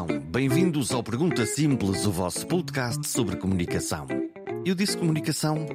Então, bem-vindos ao Pergunta Simples, o vosso podcast sobre comunicação. Eu disse comunicação.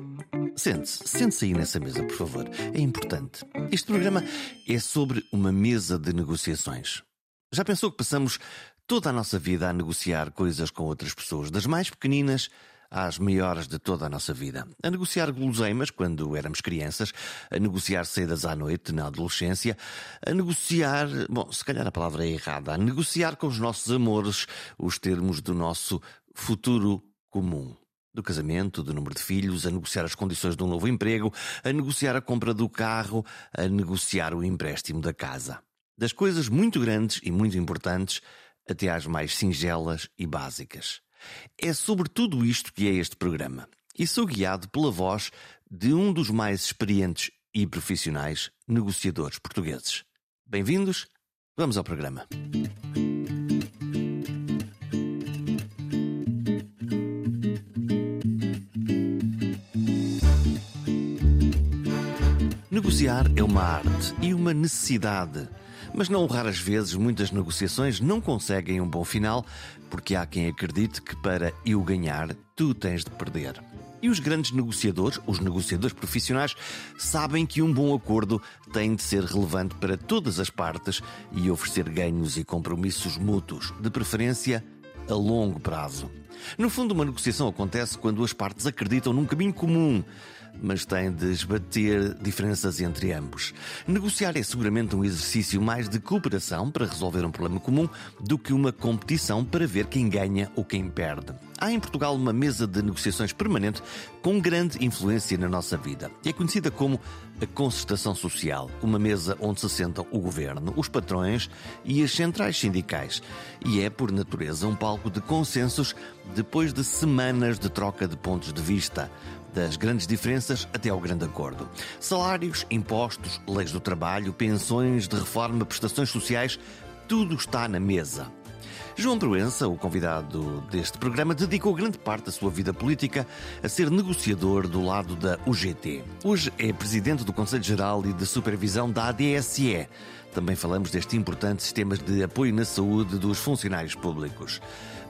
Sente-se, sente-se aí nessa mesa, por favor. É importante. Este programa é sobre uma mesa de negociações. Já pensou que passamos toda a nossa vida a negociar coisas com outras pessoas, das mais pequeninas às maiores de toda a nossa vida. A negociar guloseimas quando éramos crianças, a negociar saídas à noite na adolescência, a negociar, bom, se calhar a palavra é errada, a negociar com os nossos amores os termos do nosso futuro comum do casamento, do número de filhos, a negociar as condições de um novo emprego, a negociar a compra do carro, a negociar o empréstimo da casa. Das coisas muito grandes e muito importantes até às mais singelas e básicas. É sobre tudo isto que é este programa. E sou guiado pela voz de um dos mais experientes e profissionais negociadores portugueses. Bem-vindos, vamos ao programa. Negociar é uma arte e uma necessidade. Mas não raras vezes muitas negociações não conseguem um bom final porque há quem acredite que para eu ganhar, tu tens de perder. E os grandes negociadores, os negociadores profissionais, sabem que um bom acordo tem de ser relevante para todas as partes e oferecer ganhos e compromissos mútuos, de preferência a longo prazo. No fundo, uma negociação acontece quando as partes acreditam num caminho comum mas tem de esbater diferenças entre ambos. Negociar é seguramente um exercício mais de cooperação para resolver um problema comum do que uma competição para ver quem ganha ou quem perde. Há em Portugal uma mesa de negociações permanente com grande influência na nossa vida. É conhecida como a concertação social, uma mesa onde se sentam o governo, os patrões e as centrais sindicais. E é, por natureza, um palco de consensos depois de semanas de troca de pontos de vista das grandes diferenças até ao grande acordo. Salários, impostos, leis do trabalho, pensões de reforma, prestações sociais, tudo está na mesa. João Proença, o convidado deste programa, dedicou grande parte da sua vida política a ser negociador do lado da UGT. Hoje é presidente do Conselho Geral e de Supervisão da ADSE. Também falamos deste importante sistema de apoio na saúde dos funcionários públicos.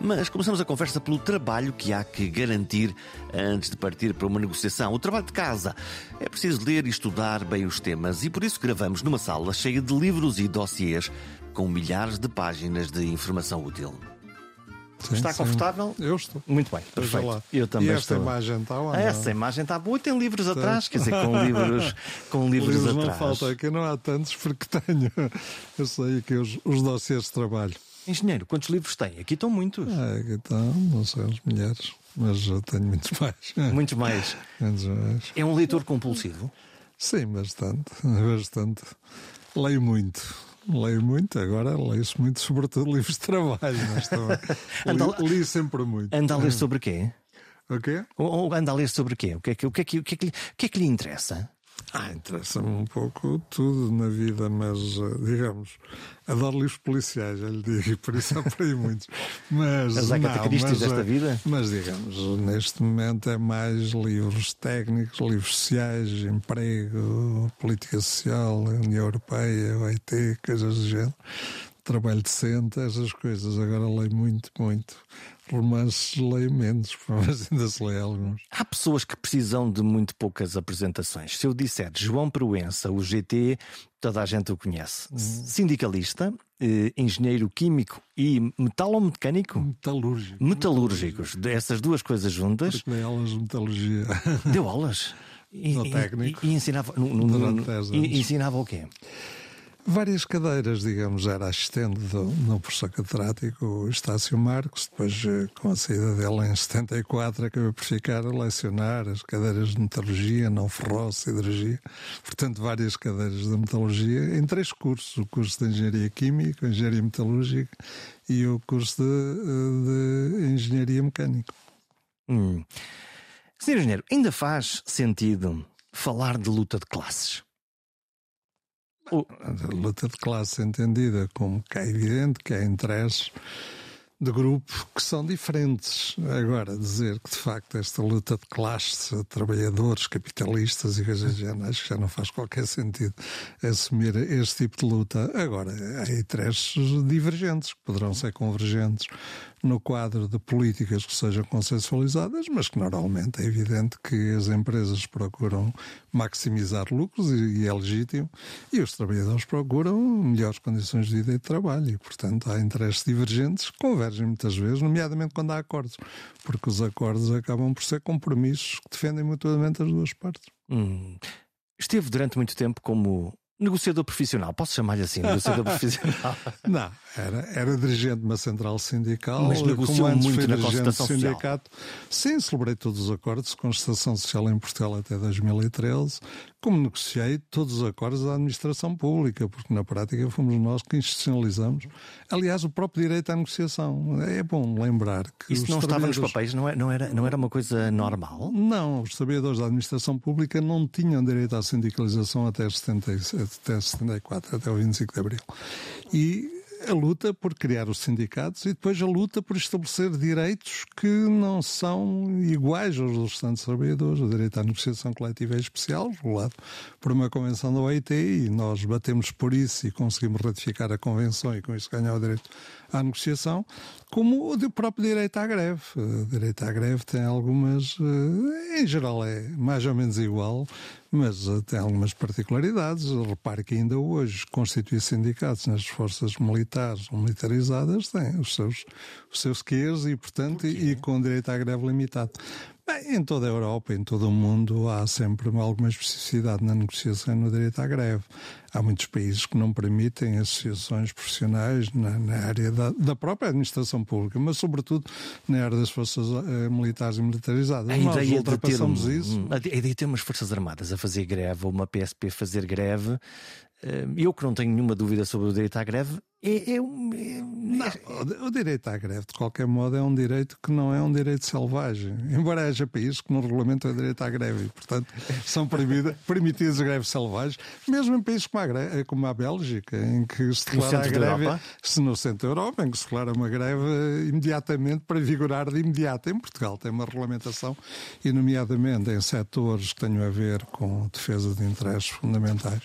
Mas começamos a conversa pelo trabalho que há que garantir antes de partir para uma negociação. O trabalho de casa. É preciso ler e estudar bem os temas e por isso gravamos numa sala cheia de livros e dossiês com milhares de páginas de informação útil. Sim, está sim. confortável? Eu estou. Muito bem, perfeito. Eu também e esta estou. imagem está lá. Ah, essa imagem está boa e tem livros atrás, quer dizer, com livros, com livros, Livros não atrás. faltam aqui, não há tantos porque tenho. Eu sei aqui os, os dossiês de trabalho. Engenheiro, quantos livros tem? Aqui estão muitos. Ah, aqui estão, não sei as mulheres, mas eu tenho muitos mais. Muitos mais. Muitos mais. É um leitor compulsivo? Sim, bastante, bastante. Leio muito. Leio muito, agora leio-se muito, sobretudo livros de trabalho, mas também li, li sempre muito. Anda a ler sobre quê? O quê? Ou, ou anda a ler sobre quê? O que é que, o que, é que, o que, é que, lhe- o que, é que lhe interessa? Ah, interessa-me um pouco tudo na vida, mas eh, digamos, adoro livros policiais, já lhe digo, e por isso aí muitos. Mas, As mas, desta eh, vida? Mas digamos, neste momento é mais livros técnicos, livros sociais, emprego, política social, União Europeia, OIT, coisas do género. Trabalho decente, essas coisas. Agora leio muito, muito. Romances leio menos, mas ainda se lê alguns. Há pessoas que precisam de muito poucas apresentações. Se eu disser João Proença, o GT, toda a gente o conhece. Sindicalista, eh, engenheiro químico e metalomecânico? Metalúrgico. Metalúrgicos. Essas duas coisas juntas. Porque dei aulas de metalurgia. Deu aulas. E, No técnico. E, e ensinava. no- no- no- 10 anos. ensinava o quê? Várias cadeiras, digamos, era assistente do, professor catedrático Estácio Marcos, depois eh, com a saída dele em 74 acabei por ficar a lecionar as cadeiras de metalurgia, não ferro, siderurgia, portanto várias cadeiras de metalurgia em três cursos, o curso de Engenharia Química, Engenharia Metalúrgica e o curso de, de Engenharia Mecânica. Hum. Senhor Engenheiro, ainda faz sentido falar de luta de classes? O- A luta de classe entendida como que é evidente que há interesses de grupo que são diferentes. Agora, dizer que de facto esta luta de classes, trabalhadores, capitalistas e coisas acho que já não faz qualquer sentido assumir este tipo de luta. Agora, há interesses divergentes que poderão ser convergentes no quadro de políticas que sejam consensualizadas, mas que normalmente é evidente que as empresas procuram maximizar lucros e, é legítimo, e os trabalhadores procuram melhores condições de vida e de trabalho, e portanto há interesses divergentes que convergem muitas vezes, nomeadamente quando há acordos, porque os acordos acabam por ser compromissos que defendem mutuamente as duas partes. Hum. Esteve durante muito tempo como negociador profissional, posso chamar-lhe assim, negociador profissional? Não, era, era dirigente de uma central sindical, mas negociou muito na sindicato. social. Sim, celebrei todos os acordos de concertação social em Portugal até 2013, como negociei todos os acordos da administração pública, porque na prática fomos nós que institucionalizamos, aliás, o próprio direito à negociação. É bom lembrar que. Isso não estava nos papéis, não, é, não, era, não era uma coisa normal? Não, os trabalhadores da administração pública não tinham direito à sindicalização até, 70, até 74, até o 25 de abril. E a luta por criar os sindicatos e depois a luta por estabelecer direitos que não são iguais aos dos restantes trabalhadores. O direito à negociação coletiva é especial, regulado por uma convenção da OIT, e nós batemos por isso e conseguimos ratificar a convenção e com isso ganhar o direito à negociação, como o próprio direito à greve. O direito à greve tem algumas, eh, em geral é mais ou menos igual, mas eh, tem algumas particularidades. Repare que ainda hoje constituir sindicatos nas forças militares ou militarizadas têm os seus, os seus queres e, portanto, e, e com direito à greve limitado. Bem, em toda a Europa, em todo o mundo, há sempre alguma especificidade na negociação no direito à greve. Há muitos países que não permitem associações profissionais na, na área da, da, própria administração pública, mas sobretudo na área das forças uh, militares e militarizadas. A Nós ideia ultrapassamos de ter, isso. A ideia de ter umas forças armadas a fazer greve ou uma PSP a fazer greve eh, eu que não tenho nenhuma dúvida sobre o direito à greve, é, é, um, é, não, o direito à greve, de qualquer modo, é um direito que não é um direito selvagem. Embora haja países que no regulamento é direito à greve e, portanto, são permitidas greves selvagens, mesmo em países como a, como a Bélgica, em que se declara a greve, se no centro da Europa, em que se declara uma greve imediatamente para vigorar de imediato. Em Portugal tem uma regulamentação, e nomeadamente em setores que tenham a ver com defesa de interesses fundamentais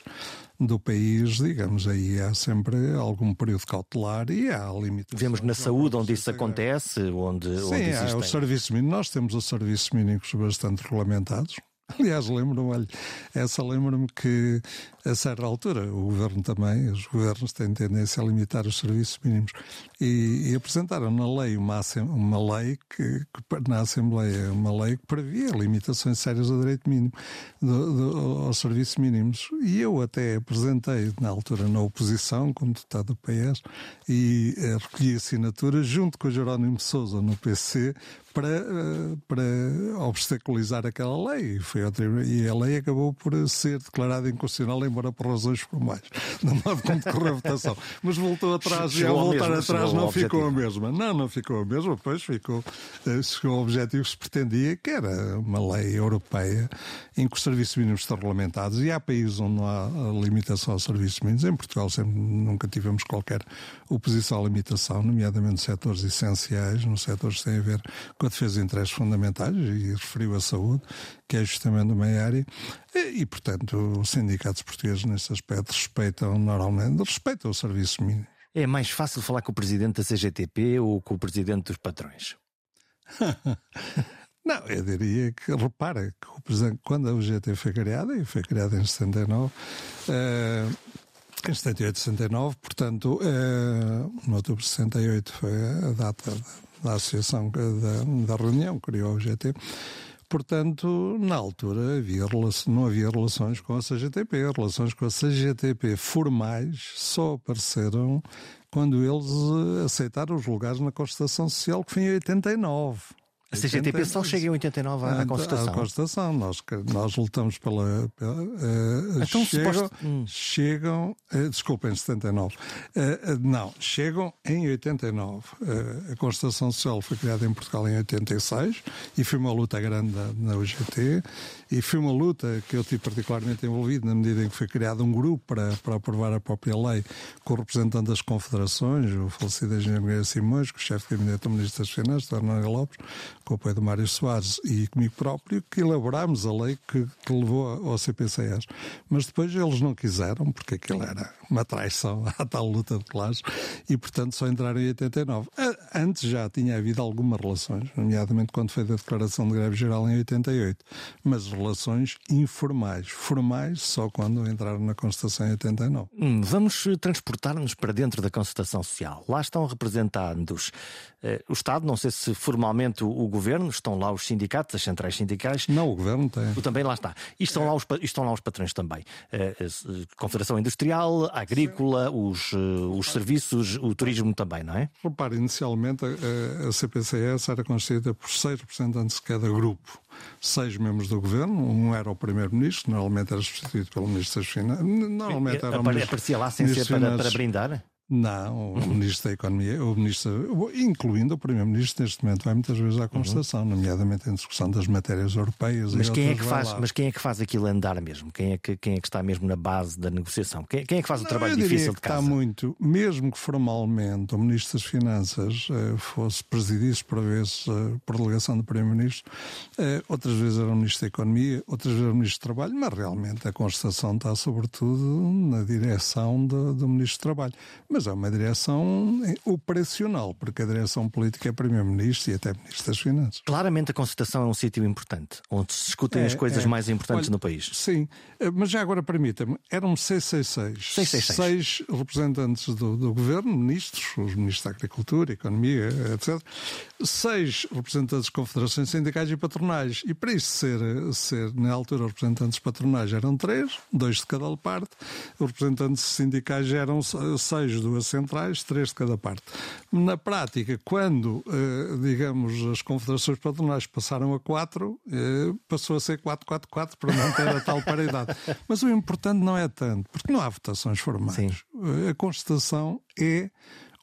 do país, digamos, aí há sempre algum período cautelar e há limitações. Vemos na saúde onde isso acontece, onde, Sim, onde existem... há os serviços mínimos. Nós temos os serviços mínimos bastante regulamentados. Aliás, lembro-me, essa lembro-me que a certa altura o governo também, os governos têm tendência a limitar os serviços mínimos. E, e apresentaram na lei uma, uma lei que, que, na Assembleia uma lei que previa limitações sérias ao direito mínimo do, do, aos serviços mínimos. E eu até apresentei na altura na oposição como deputado do PS e eh, recolhi assinaturas junto com o Jerónimo Sousa no PC para, eh, para obstaculizar aquela lei. E, foi e a lei acabou por ser declarada inconstitucional, embora por razões formais, no modo como decorreu a votação. Mas voltou atrás e ao voltar mesmo, atrás não ficou a mesma. Não, não ficou a mesma, pois ficou, eh, chegou ao objetivo que se pretendia, que era uma lei europeia em que os serviços mínimos estão regulamentados e há países onde não há limitação aos serviços mínimos. Em Portugal sempre, nunca tivemos qualquer oposição à limitação, nomeadamente setores essenciais, nos setores que têm a ver com a defesa de interesses fundamentais, e referiu a saúde, que é justamente uma área, e, e, portanto os sindicatos portugueses nesse aspecto respeitam normalmente, respeitam o serviço mínimo. É mais fácil falar com o presidente da CGTP ou com o presidente dos patrões? Não, eu diria que, repara, que o presidente, quando a UGT foi criada, e foi criada em 79, uh, em 78, 69, portanto, uh, no outubro de 68 foi a data da associação da, da reunião, criou a UGT. Portanto, na altura havia não havia relações com a CGTP. Relações com a CGTP formais só apareceram quando eles aceitaram os lugares na Constituição Social, que foi em 89. A CGTP só chega em 89 à, à Constituição. À Constituição. Nós, nós lutamos pela. pela uh, então, chegam, suposto... hum. chegam uh, desculpa, em 79. Uh, não, chegam em 89. a Constituição Social foi criada em Portugal em 86 e foi uma luta grande na UGT e foi uma luta que eu tive particularmente envolvido na medida em que foi criado um grupo para, para aprovar a própria lei com o representante das confederações, o falecido engenheiro Miguel Simões, que o chefe de gabinete do Ministro das Finanças, Fernando Lopes, com o apoio do Mário Soares e comigo próprio, que elaborámos a lei que, que levou ao CPCS. Mas depois eles não quiseram, porque aquilo era uma traição à tal luta de classes, e portanto só entraram em 89. Antes já tinha havido algumas relações, nomeadamente quando foi da declaração de greve geral em 88, mas relações informais. Formais só quando entraram na Constituição em 89. Hum, vamos transportar-nos para dentro da Constituição Social. Lá estão representados eh, o Estado, não sei se formalmente o, o, Governo, estão lá os sindicatos, as centrais sindicais. Não, o Governo tem. O também lá está. E estão, lá os, estão lá os patrões também. Eh, Confederação Industrial, Agrícola, os, eh, os serviços, o turismo também, não é? Repare, inicialmente a, a CPCS era constituída por seis representantes de cada grupo seis membros do governo, um era o primeiro-ministro, normalmente era substituído pelo ministro das Finanças. Normalmente era o ministro, Aparecia lá sem ser para, para brindar? Não, o Ministro da Economia, o Ministro, incluindo o Primeiro-Ministro, neste momento vai muitas vezes à Constituição, uhum. nomeadamente em discussão das matérias europeias. Mas quem é, que faz, mas quem é que faz aquilo andar mesmo? Quem é que, quem é que está mesmo na base da negociação? Quem, quem é que faz o Não, trabalho difícil de casa? Está muito, mesmo que formalmente o Ministro das Finanças eh, fosse presidisse por vezes eh, por delegação do Primeiro-Ministro, eh, outras vezes era o Ministro da Economia, outras vezes era o Ministro do Trabalho, mas realmente a Constituição está sobretudo na direção do, do Ministro do Trabalho. Mas mas é uma direção operacional, porque a direção política é Primeiro-Ministro e até Ministro das Finanças. Claramente a Constituição é um sítio importante, onde se discutem é, as coisas é. mais importantes Olha, no país. Sim, eh, mas já agora permita-me, eram 666. 666. Seis representantes do, do Governo, ministros, os ministros da Agricultura, Economia, etc. Seis representantes de confederações sindicais e patronais. E para isso ser, ser na altura, representantes patronais eram três, dois de cada parte. Os representantes sindicais eram seis duas centrais, três de cada parte. Na prática, quando, eh, digamos, as confederações patronais passaram a quatro, eh, passou a ser 4-4-4 para manter a tal paridade. Mas o importante não é tanto, porque não há votações formais. Sim. A Constituição é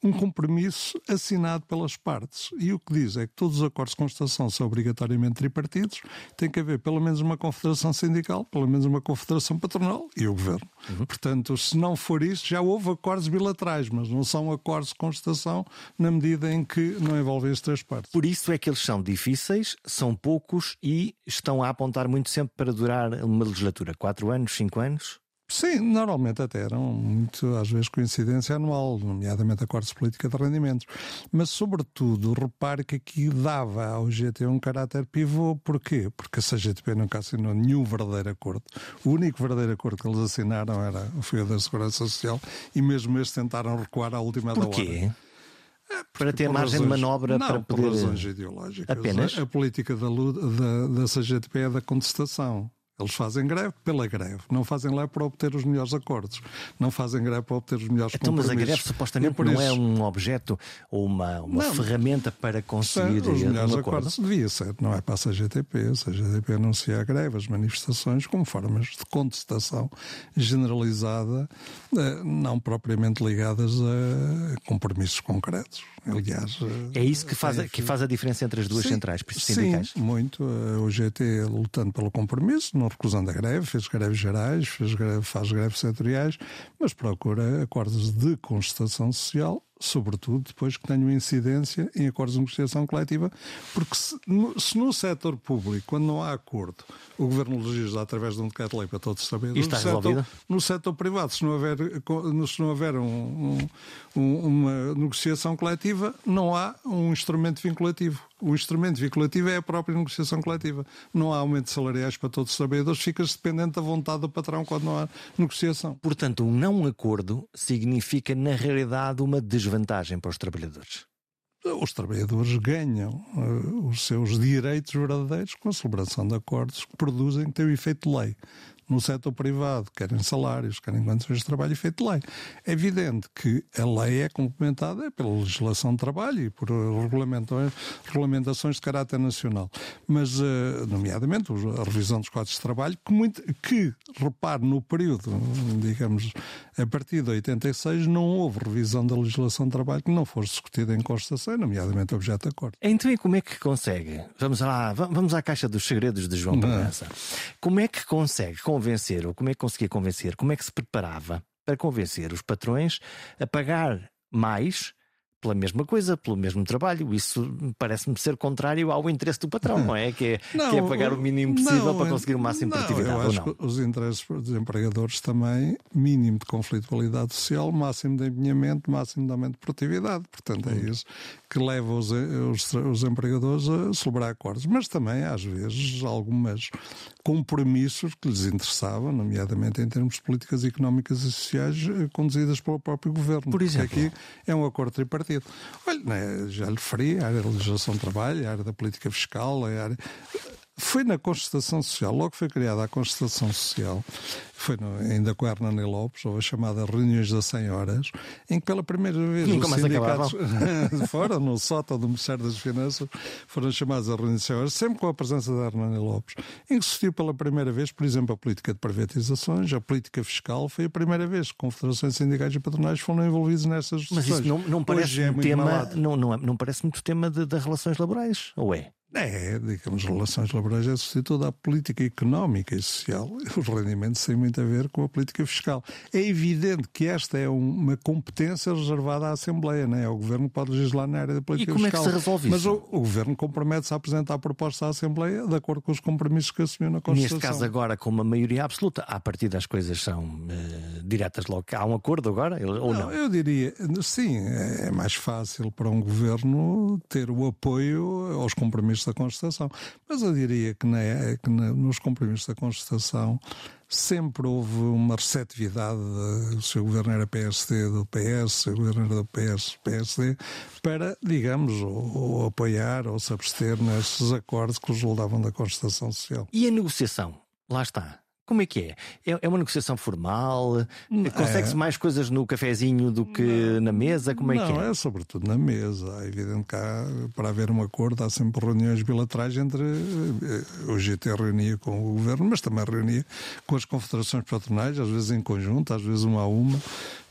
um compromisso assinado pelas partes. E o que diz é que todos os acordos de constatação são obrigatoriamente tripartidos, tem que haver pelo menos uma confederação sindical, pelo menos uma confederação patronal e o governo. Uhum. Portanto, se não for isso, já houve acordos bilaterais, mas não são acordos de constatação na medida em que não envolvem as três partes. Por isso é que eles são difíceis, são poucos e estão a apontar muito sempre para durar uma legislatura. Quatro anos, cinco anos? Sim, normalmente até eram muito, às vezes, coincidência anual, nomeadamente acordos de política de rendimentos. Mas, sobretudo, repare que aqui dava ao GT um caráter pivô. Porquê? Porque a CGTP nunca assinou nenhum verdadeiro acordo. O único verdadeiro acordo que eles assinaram era o FIO da Segurança Social e mesmo este tentaram recuar à última Porquê? da hora. É, para ter margem razões, de manobra não, para poder. Por razões ideológicas. Apenas? A, a política da, da, da CGTP é da contestação. Eles fazem greve pela greve, não fazem greve para obter os melhores acordos, não fazem greve para obter os melhores então, compromissos. Mas a greve supostamente não é um objeto ou uma, uma não, ferramenta para conseguir os melhores um acordos. Devia ser, não é para a CGTP. A CGTP anuncia a greve, as manifestações, como formas de contestação generalizada, eh, não propriamente ligadas a compromissos concretos. Aliás, é isso que faz, a, que faz a diferença entre as duas sim, centrais sindicais? Sim, muito. O GT lutando pelo compromisso, não recusando a greve, fez greves gerais, fez greve, faz greves setoriais, mas procura acordos de constatação social sobretudo depois que tenham incidência em acordos de negociação coletiva, porque se no, se no setor público, quando não há acordo, o Governo legisla através de um decreto-lei para todos os trabalhadores, está no setor, no setor privado, se não houver, se não houver um, um, uma negociação coletiva, não há um instrumento vinculativo. O instrumento vinculativo é a própria negociação coletiva. Não há aumento de salariais para todos os trabalhadores, fica-se dependente da vontade do patrão quando não há negociação. Portanto, um não acordo significa, na realidade, uma desvantagem para os trabalhadores os trabalhadores ganham uh, os seus direitos verdadeiros com a celebração de acordos que produzem, que têm o efeito de lei. No setor privado, querem salários, querem condições de trabalho e feito lei. É evidente que a lei é complementada pela legislação de trabalho e por regulamentações de caráter nacional. Mas, eh, nomeadamente, a revisão dos quadros de trabalho, que, muito, que repare, no período, digamos, a partir de 86, não houve revisão da legislação de trabalho que não fosse discutida em Constituição, nomeadamente objeto de acordo. Então, e como é que consegue? Vamos lá, vamos à caixa dos segredos de João Provença. Como é que consegue convencer, ou como é que conseguia convencer, como é que se preparava para convencer os patrões a pagar mais pela mesma coisa, pelo mesmo trabalho. Isso parece-me ser contrário ao interesse do patrão, não é? Que é, não, que é pagar o mínimo possível não, para conseguir o máximo de produtividade. Eu acho que os interesses dos empregadores também, mínimo de conflitualidade social, máximo de empenhamento, máximo de aumento de produtividade. Portanto, é hum. isso que leva os, os, os empregadores a celebrar acordos. Mas também, às vezes, algumas compromissos que lhes interessavam, nomeadamente em termos de políticas económicas e sociais eh, conduzidas pelo próprio governo. Por exemplo. Aqui é um acordo tripartido. Olha, né, já lhe referi, a área da legislação do trabalho, a área da política fiscal, a área foi na Constituição Social, logo foi criada a Constituição Social, foi no, ainda com a Hernani Lopes, ou a chamada Reuniões das 100 Horas, em que pela primeira vez Nunca os sindicatos foram no sótão do Ministério das Finanças, foram chamados a Reuniões das 100 Horas, sempre com a presença da Hernani Lopes, em que se discutiu pela primeira vez, por exemplo, a política de privatizações, a política fiscal, foi a primeira vez que confederações sindicais e patronais foram envolvidos nessas discussões. Mas isso não, não parece é um tema, não, não, é, não parece muito tema de, de relações laborais, ou é? É, digamos, relações laborais é substituto à política económica e social. Os rendimentos têm muito a ver com a política fiscal. É evidente que esta é uma competência reservada à Assembleia, não é? O Governo pode legislar na área da política fiscal. E como fiscal. é que se resolve isso? Mas o, o Governo compromete-se a apresentar a proposta à Assembleia de acordo com os compromissos que assumiu na Constituição. Neste caso agora, com uma maioria absoluta, a partir das coisas são uh, diretas logo. Há um acordo agora ou não? não? Eu diria, sim, é mais fácil para um Governo ter o apoio aos compromissos da Constituição. Mas eu diria que, na, que na, nos compromissos da Constituição sempre houve uma receptividade, se o governo era PSD do PS, se o governo era do PS, PSD, para, digamos, ou, ou apoiar ou se abster nesses acordos que resultavam da Constituição Social. E a negociação? Lá está. Como é que é? É, é uma negociação formal? Consegue-se é. mais coisas no cafezinho do que não, na mesa? Como é não, que é? Não, é sobretudo na mesa. É evidente que há, para haver um acordo há sempre reuniões bilaterais entre. Eh, o GT reunia com o governo, mas também reunia com as confederações patronais, às vezes em conjunto, às vezes uma a uma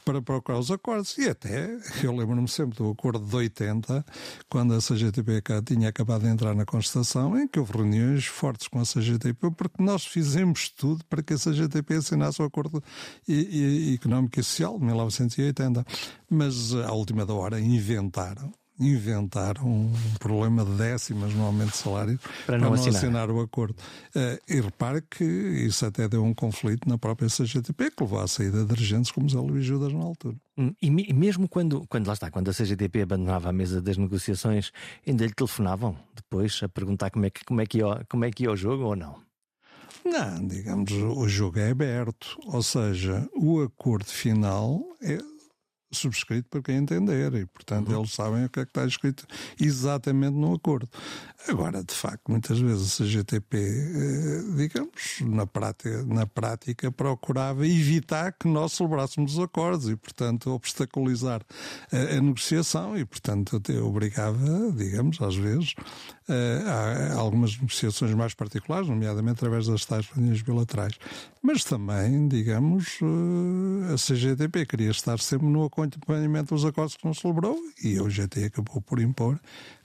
para procurar os acordos. E até, eu lembro-me sempre do acordo de 80, quando a CGTP tinha acabado de entrar na Constituição, em que houve reuniões fortes com a CGTP, porque nós fizemos tudo para que a CGTP assinasse o acordo económico e social de 1980. Mas, à última da hora, inventaram inventaram um problema de décimas no aumento de salário para não, para não assinar. assinar. o acordo. Uh, e repare que isso até deu um conflito na própria CGTP, que levou à saída de dirigentes como Zé Luís Judas na altura. Hum, e, e, mesmo quando, quando lá está, quando a CGTP abandonava a mesa das negociações, ainda lhe telefonavam depois a perguntar como é que, como é que, ia, como é que ia o jogo ou não? Não, digamos, o jogo é aberto, ou seja, o acordo final é subscrito por quem entender e, portanto, uhum. eles sabem o que é que está escrito exatamente no acordo. Agora, de facto, muitas vezes a GTP, eh, digamos, na prática, na prática procurava evitar que nós celebrássemos os acordos e, portanto, obstaculizar a, a negociação e, portanto, até obrigava, digamos, às vezes, a, a algumas negociações mais particulares, nomeadamente através das tais reuniões bilaterais. Mas também, digamos, eh, a CGTP queria estar sempre no acompanhamento dos acordos que não celebrou e a UGT acabou por impor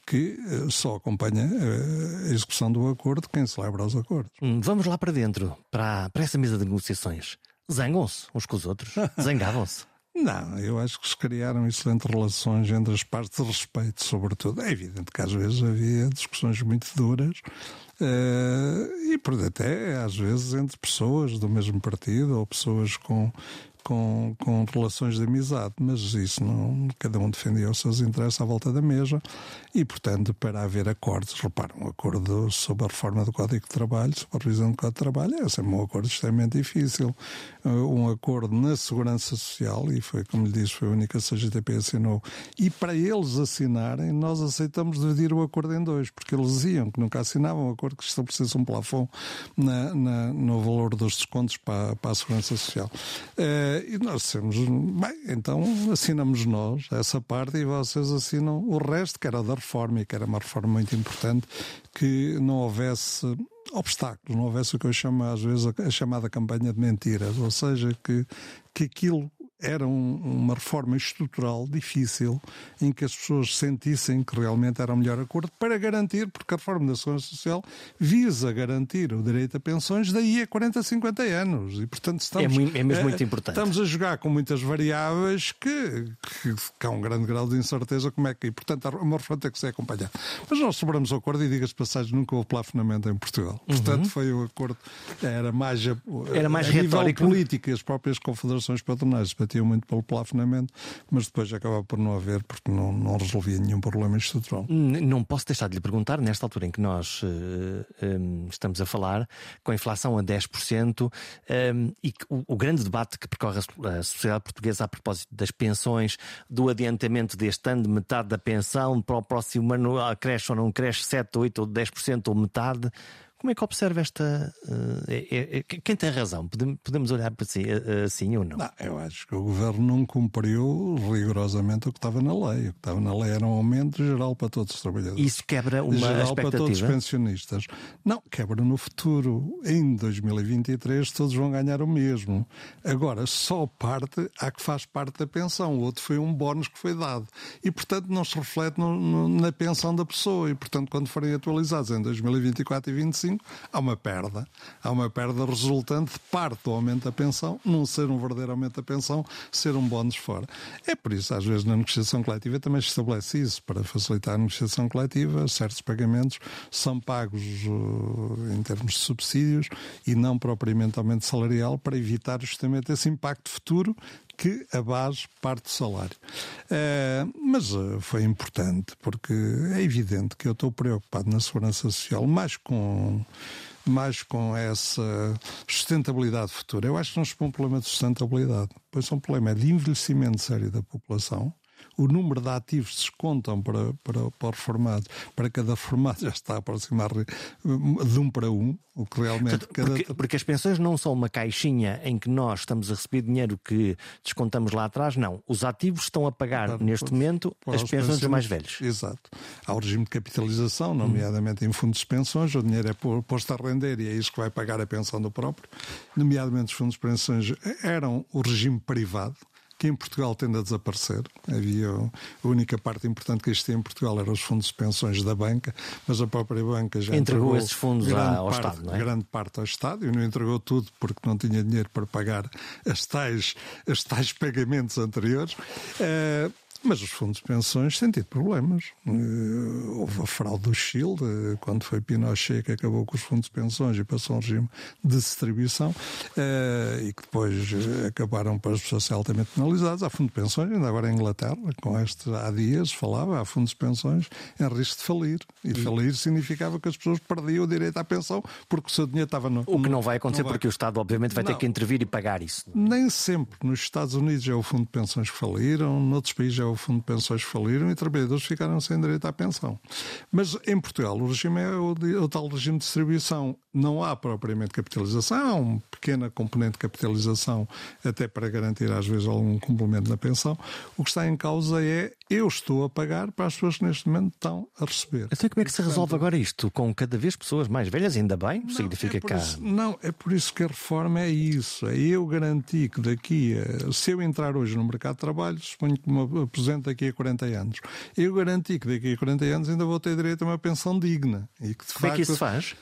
que eh, só acompanha eh, a execução do acordo quem celebra os acordos. Hum, vamos lá para dentro, para, para essa mesa de negociações. Zangam-se uns com os outros? Zangavam-se? Não, eu acho que se criaram excelentes relações entre as partes de respeito, sobretudo. É evidente que às vezes havia discussões muito duras uh, e até às vezes entre pessoas do mesmo partido ou pessoas com com, com relações de amizade, mas isso não, cada um defendia os seus interesses à volta da mesa e, portanto, para haver acordos, repara, um acordo sobre a reforma do Código de Trabalho, sobre a revisão do Código de Trabalho, é sempre um acordo extremamente difícil. Uh, um acordo na Segurança Social, e foi, como lhe disse, foi a única que a CGTP assinou, e para eles assinarem, nós aceitamos dividir o acordo em dois, porque eles diziam que nunca assinavam um acordo que estabelecesse um plafond na, na, no valor dos descontos para, para a Segurança Social. Uh, e nós dissemos, bem, então assinamos nós essa parte e vocês assinam o resto, que era da reforma e que era uma reforma muito importante, que não houvesse obstáculos, não houvesse o que eu chamo às vezes a chamada campanha de mentiras, ou seja, que, que aquilo era um, uma reforma estrutural difícil em que as pessoas sentissem que realmente era o melhor acordo para garantir, porque a reforma da Segurança Social visa garantir o direito a pensões daí a 40, 50 anos. E, portanto, estamos, é, muito, é mesmo muito importante. Estamos a jogar com muitas variáveis que, que, que há um grande grau de incerteza como é que. E, portanto, uma reforma tem que ser acompanhada. Mas nós sobramos o acordo e, diga-se passagem, nunca houve plafonamento em Portugal. Uhum. Portanto, foi o acordo, era mais, era mais a nível político, as próprias confederações patronais batiam muito pelo plafonamento, mas depois acaba por não haver porque não, não resolvia nenhum problema estrutural. Não posso deixar de lhe perguntar, nesta altura em que nós uh, eh, um, estamos a falar, com a inflação a 10% um, e o, o, grande debate que percorre a sociedade portuguesa a propósito das pensões, do adiantamento deste ano de metade da pensão, para o próximo ano cresce ou não cresce 7, 8 ou 10% ou metade. Como é que observa esta. Uh, quem tem razão? Podemos olhar para si uh, assim ou não? não? Eu acho que o governo não cumpriu rigorosamente o que estava na lei. O que estava na lei era um aumento geral para todos os trabalhadores. Isso quebra uma geral expectativa? para todos os pensionistas. Não, quebra no futuro. Em 2023 todos vão ganhar o mesmo. Agora, só parte há que faz parte da pensão. O outro foi um bónus que foi dado. E, portanto, não se reflete no, no, na pensão da pessoa. E, portanto, quando forem atualizados em 2024 e 2025, há uma perda. Há uma perda resultante de parte do aumento da pensão, não ser um verdadeiro aumento da pensão, ser um bónus fora. É por isso, às vezes, na negociação coletiva também se estabelece isso, para facilitar a negociação coletiva, certos pagamentos são pagos uh, em termos de subsídios e não propriamente aumento salarial, para evitar justamente esse impacto futuro que a base parte do salário. Uh, mas uh, foi importante, porque é evidente que eu estou preocupado na segurança social mais com mais com essa sustentabilidade futura. Eu acho que não põe um problema de sustentabilidade, pois é um problema de envelhecimento sério da população o número de ativos se contam para, para, para o reformado, para cada reformado já está a aproximar de um para um, o que realmente. Cada... Porque, porque, as pensões não são uma caixinha em que nós estamos a receber dinheiro que descontamos lá atrás, não. Os ativos estão a pagar para, neste momento as pensões dos mais velhos. Exato. Há o regime de capitalização, nomeadamente hum. em fundos de pensões, o dinheiro é posto a render e é isso que vai pagar a pensão do próprio. Nomeadamente os fundos de pensões eram o regime privado que em Portugal tende a desaparecer. Havia a única parte importante que existia em Portugal eram os fundos de pensões da banca, mas a própria banca já entregou, entregou esses fundos ao parte, Estado, não é? Grande parte ao Estado e não entregou tudo porque não tinha dinheiro para pagar as tais, as tais pagamentos anteriores. Uh, mas os fundos de pensões têm tido problemas. Uh, houve a fraude do Chile, uh, quando foi Pinochet que acabou com os fundos de pensões e passou a um regime de distribuição, uh, e que depois acabaram para as pessoas serem altamente penalizadas. Há fundos de pensões, ainda agora em Inglaterra, com este há dias falava, há fundos de pensões em risco de falir. E falir significava que as pessoas perdiam o direito à pensão porque o seu dinheiro estava no. O que não vai acontecer não vai. porque o Estado, obviamente, vai não. ter que intervir e pagar isso. Nem sempre. Nos Estados Unidos é o fundo de pensões que faliram, noutros países é o fundo de pensões faliram e trabalhadores ficaram sem direito à pensão. Mas em Portugal o regime é o, o tal regime de distribuição. Não há propriamente capitalização, pequena componente de capitalização até para garantir às vezes algum complemento na pensão. O que está em causa é eu estou a pagar para as pessoas que neste momento estão a receber. Então como é que se resolve agora isto? Com cada vez pessoas mais velhas, ainda bem? Não, significa é que há... isso, Não, é por isso que a reforma é isso. É eu garantir que daqui a... Se eu entrar hoje no mercado de trabalho, suponho que me aposento daqui a 40 anos. Eu garanti que daqui a 40 anos ainda vou ter direito a uma pensão digna. E que, Como facto, é que isso se faz?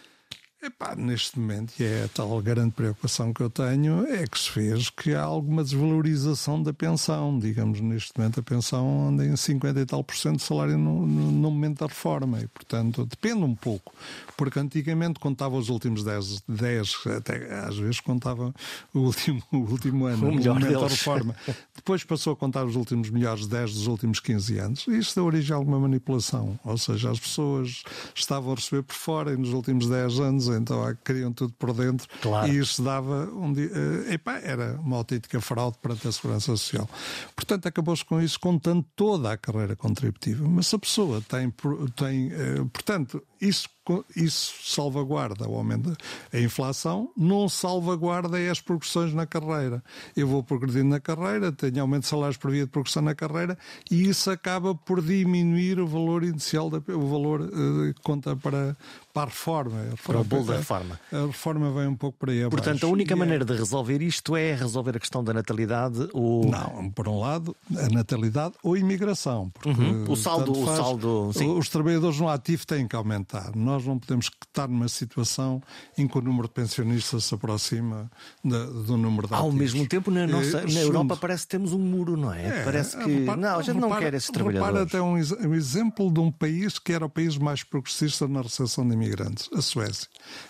Epá, neste momento, e é a tal grande preocupação que eu tenho, é que se fez que há alguma desvalorização da pensão. Digamos, neste momento a pensão anda em 50 e tal por cento de salário no, no, no, momento da reforma. E, portanto, depende um pouco. Porque antigamente contava os últimos 10, 10 até às vezes contava o último, o último ano, o melhor momento deles. da reforma. Depois passou a contar os últimos melhores 10 dos últimos 15 anos. E isto deu origem a alguma manipulação. Ou seja, as pessoas estavam a receber por fora e nos últimos 10 anos então queriam tudo por dentro claro. e isso dava um dia. Uh, epá, era uma autêntica fraude perante a Segurança Social. Portanto, acabou-se com isso, contando toda a carreira contributiva. Mas se a pessoa tem, tem uh, portanto, isso isso salvaguarda o aumento da inflação, não salvaguarda as progressões na carreira. Eu vou progredindo na carreira, tenho aumento de salários por via de progressão na carreira e isso acaba por diminuir o valor inicial, da, o valor uh, que conta para, para a reforma. A reforma para o bolo da reforma. A reforma vem um pouco para aí abaixo. Portanto, a única e maneira é... de resolver isto é resolver a questão da natalidade ou... Não, por um lado, a natalidade ou a imigração. Uhum. O saldo... O saldo sim. Os trabalhadores no ativo têm que aumentar. Nós nós não podemos estar numa situação em que o número de pensionistas se aproxima do número de Ao ativos. mesmo tempo, na, nossa, na Europa parece que temos um muro, não é? é parece que. Repara, não, a gente repara, não quer esses trabalhadores. Repara até um, um exemplo de um país que era o país mais progressista na recepção de imigrantes, a Suécia.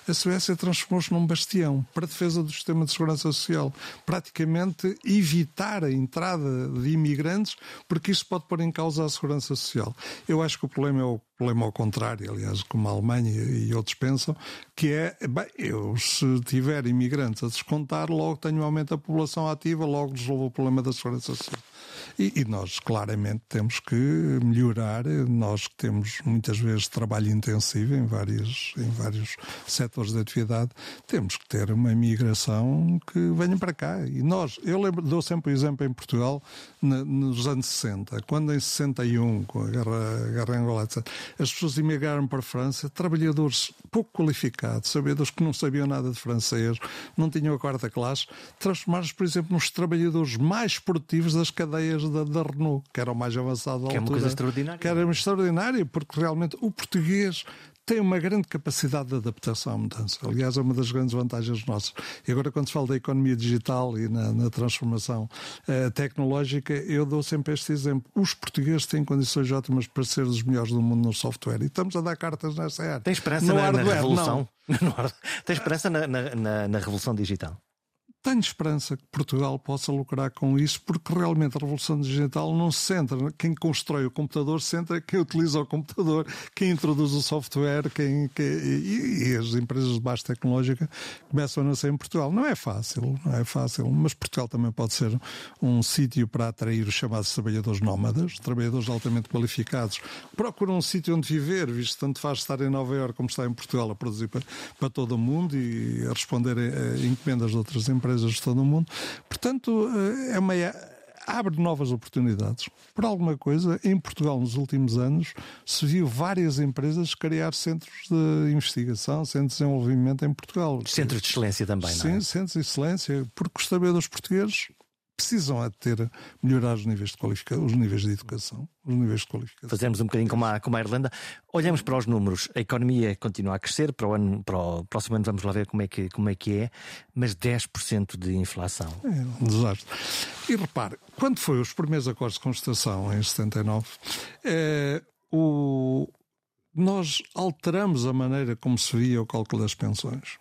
A Suécia transformou-se num bastião para a defesa do sistema de segurança social. Praticamente evitar a entrada de imigrantes, porque isso pode pôr em causa a segurança social. Eu acho que o problema é o problema ao contrário, aliás, como a Alemanha e outros pensam, que é, bem, eu se tiver imigrantes a descontar, logo tenho um aumento da população ativa, logo resolvo o problema da segurança social. E, e, nós claramente temos que melhorar, nós temos muitas vezes trabalho intensivo em vários, em vários setores de atividade, temos que ter uma imigração que venha para cá. E nós, eu lembro, dou sempre o exemplo em Portugal, nos anos 60, quando em 61, com a guerra, a guerra Angola, etc., as pessoas imigraram para a França, trabalhadores pouco qualificados, sabedores que não sabiam nada de francês, não tinham a quarta classe, transformaram-se, por exemplo, nos trabalhadores mais produtivos das cadeias da, da Renault, que era o mais avançado da que altura. é uma coisa extraordinária. Que era extraordinária, porque realmente o português tem uma grande capacidade de adaptação à mudança. Aliás, é uma das grandes vantagens nossas. E agora, quando se fala da economia digital e na, na transformação uh, tecnológica, eu dou sempre este exemplo. Os portugueses têm condições ótimas para ser os melhores do mundo no software e estamos a dar cartas nessa área. Tem esperança na, na, revolução? Tem esperança na, na, na revolução digital? Tenho esperança que Portugal possa lucrar com isso, porque realmente a revolução digital não se centra. Quem constrói o computador centra quem utiliza o computador, quem introduz o software, quem, quem e, e, as empresas de baixa tecnológica começam a nascer em Portugal. Não é fácil, não é fácil, mas Portugal também pode ser um sítio para atrair os chamados trabalhadores nómadas, trabalhadores altamente qualificados, procuram um sítio onde viver, visto tanto faz estar em Nova Iorque como estar em Portugal a produzir para, para todo o mundo e a responder a encomendas de outras empresas empresas de todo o mundo. Portanto, eh, é uma abre novas oportunidades. Por alguma coisa, em Portugal, nos últimos anos, se viu várias empresas criar centros de investigação, centros de desenvolvimento em Portugal. Centros de excelência também, Sim, não é? Sim, centros de excelência, porque os trabalhadores portugueses precisam é de ter melhorar os níveis de qualificação, os níveis de educação, os níveis de qualificação. Fazemos um bocadinho como a, como a Irlanda. Olhamos para os números. A economia continua a crescer. Para o, ano, para o próximo ano vamos lá ver como é que, como é, que é. Mas 10% de inflação. É um desastre. E repare, quando foi os primeiros acordos de constatação, em 79, é, o, nós alteramos a maneira como se via o cálculo das pensões.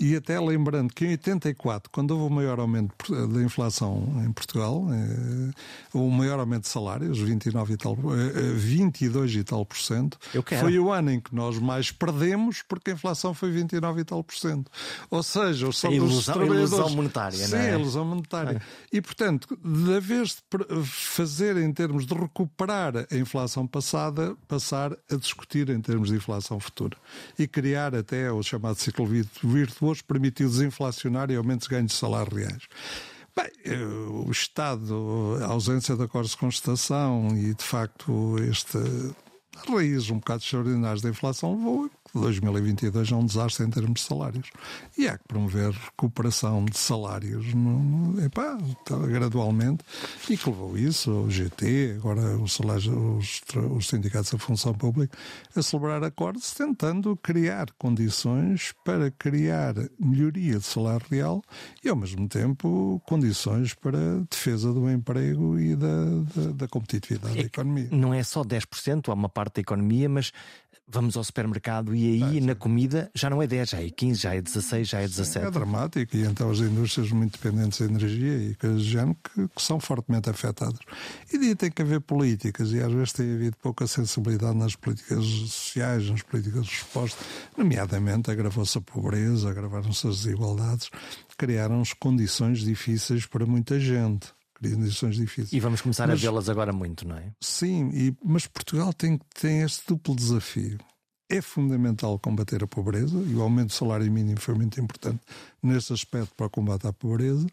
E até lembrando que em 84, quando houve o maior aumento da inflação em Portugal, eh, o maior aumento de salários, 29 e tal, 22 eh, eh, e tal por cento, foi o ano em que nós mais perdemos porque a inflação foi 29 e tal por cento. Ou seja, os, a ilusão, os trabalhadores... Ilusão monetária, sim, não é? ilusão monetária. É. E, portanto, da vez de fazer em termos de recuperar a inflação passada, passar a discutir em termos de inflação futura. E criar até o chamado ciclo virtuoso permitiu desinflacionar e aumentos de ganhos de salários reais. Bem, eh, o Estado, a ausência de acordos de constatação e, de facto, este raízes um bocado extraordinárias da inflação levou 2022 é um desastre em termos de salários. E há que promover recuperação de salários no, epá, tá, gradualmente e que levou isso, o GT, agora os, salários, os, os sindicatos da função pública, a celebrar acordos tentando criar condições para criar melhoria de salário real e, ao mesmo tempo, condições para defesa do emprego e da, da, da competitividade é, da economia. Não é só 10%, há uma parte da economia, mas vamos ao supermercado e aí na comida já não é 10, já é 15, já é 16, já é 17. é dramático e então as indústrias muito dependentes de energia e coisas do género que, que, são fortemente afetadas. E daí tem que haver políticas e às vezes tem havido pouca sensibilidade nas políticas sociais, nas políticas de resposta, nomeadamente agravou-se a pobreza, agravaram-se as desigualdades, criaram-se condições difíceis para muita gente difíceis. E vamos começar mas, a vê-las agora muito, não é? Sim, e, mas Portugal tem, tem este duplo desafio. É fundamental combater a pobreza e o aumento do salário mínimo foi muito importante neste aspecto para o combate à pobreza,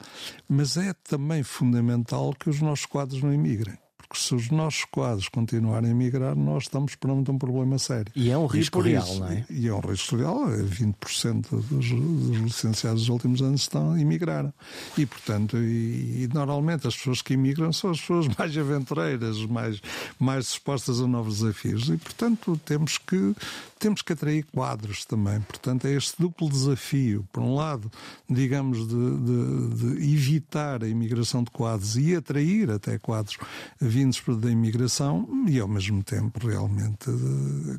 mas é também fundamental que os nossos quadros não emigrem porque se os nossos quadros continuarem a migrar, nós estamos perante um problema sério. E é um risco real, isso, não é? E é um risco real. 20% dos, dos licenciados dos últimos anos estão a emigrar. E, portanto, e, e, normalmente as pessoas que imigram são as pessoas mais aventureiras, mais, mais dispostas a novos desafios. E, portanto, temos que, temos que atrair quadros também. Portanto, é este duplo desafio. Por um lado, digamos, de, de, de evitar a imigração de quadros e atrair até quadros vindos da imigração e, ao mesmo tempo, realmente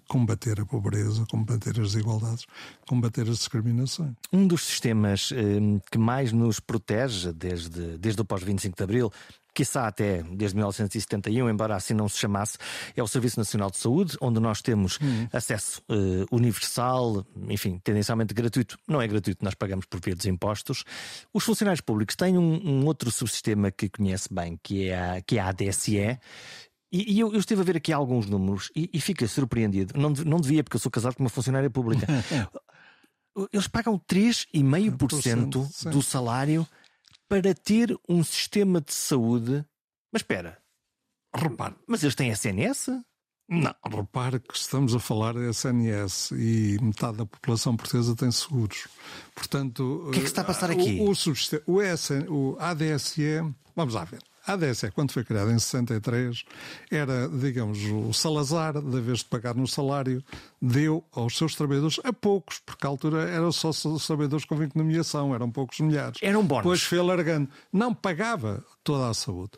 combater a pobreza, combater as desigualdades, combater as discriminações. Um dos sistemas eh, que mais nos protege desde, desde o pós-25 de Abril quiçá até desde 1971, embora assim não se chamasse, é o Serviço Nacional de Saúde, onde nós temos uhum. acesso uh, universal, enfim, tendencialmente gratuito. Não é gratuito, nós pagamos por via dos impostos. Os funcionários públicos têm um, um outro subsistema que conhece bem, que é a, que é a ADSE, e, e eu, eu, estive a ver aqui alguns números e, e fiquei surpreendido. Não, não devia, porque eu sou casado com uma funcionária pública. Eles pagam 3,5% do salário para ter um sistema de saúde. Mas espera, repare, mas eles têm SNS? Não, repare que estamos a falar de SNS e metade da população portuguesa tem seguros. Portanto, o que é que está a passar aqui? O, o, o, SN, o ADSE, vamos lá ver. A ADSE, quando foi criada em 63, era, digamos, o Salazar, de vez de pagar no salário, deu aos seus trabalhadores a poucos, porque à altura eram só trabalhadores com nomeação, eram poucos milhares. Era um bónus. Depois foi alargando. Não pagava toda a saúde.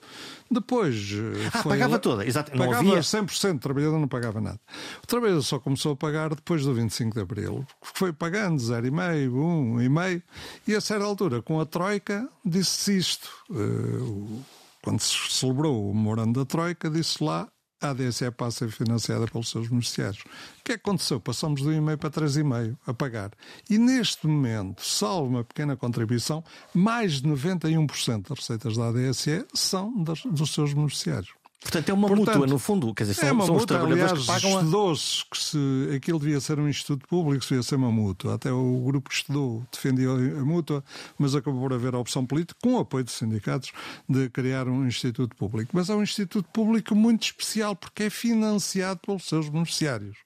Depois. Eh, ah, pagava toda, exato. Não pagava havia... 100%, o trabalhador não pagava nada. O trabalhador só começou a pagar depois do 25 de Abril, foi pagando 0,5, 1,5, e a certa altura, com a Troika, disse isto. Uh, quando se celebrou o memorando da Troika, disse lá a ADSE passa a ser financiada pelos seus beneficiários. O que é aconteceu? Passamos do 1,5 para 3,5 a pagar. E neste momento, salvo uma pequena contribuição, mais de 91% das receitas da ADSE são das, dos seus beneficiários. Portanto, é uma Portanto, mútua, no fundo. Quer dizer, são, é uma são mútua, os trabalhadores aliás, que pagam. Estudou-se que se aquilo devia ser um instituto público, se devia ser uma mútua. Até o grupo que estudou defendia a mútua, mas acabou por haver a opção política, com o apoio dos sindicatos, de criar um instituto público. Mas é um instituto público muito especial, porque é financiado pelos seus beneficiários.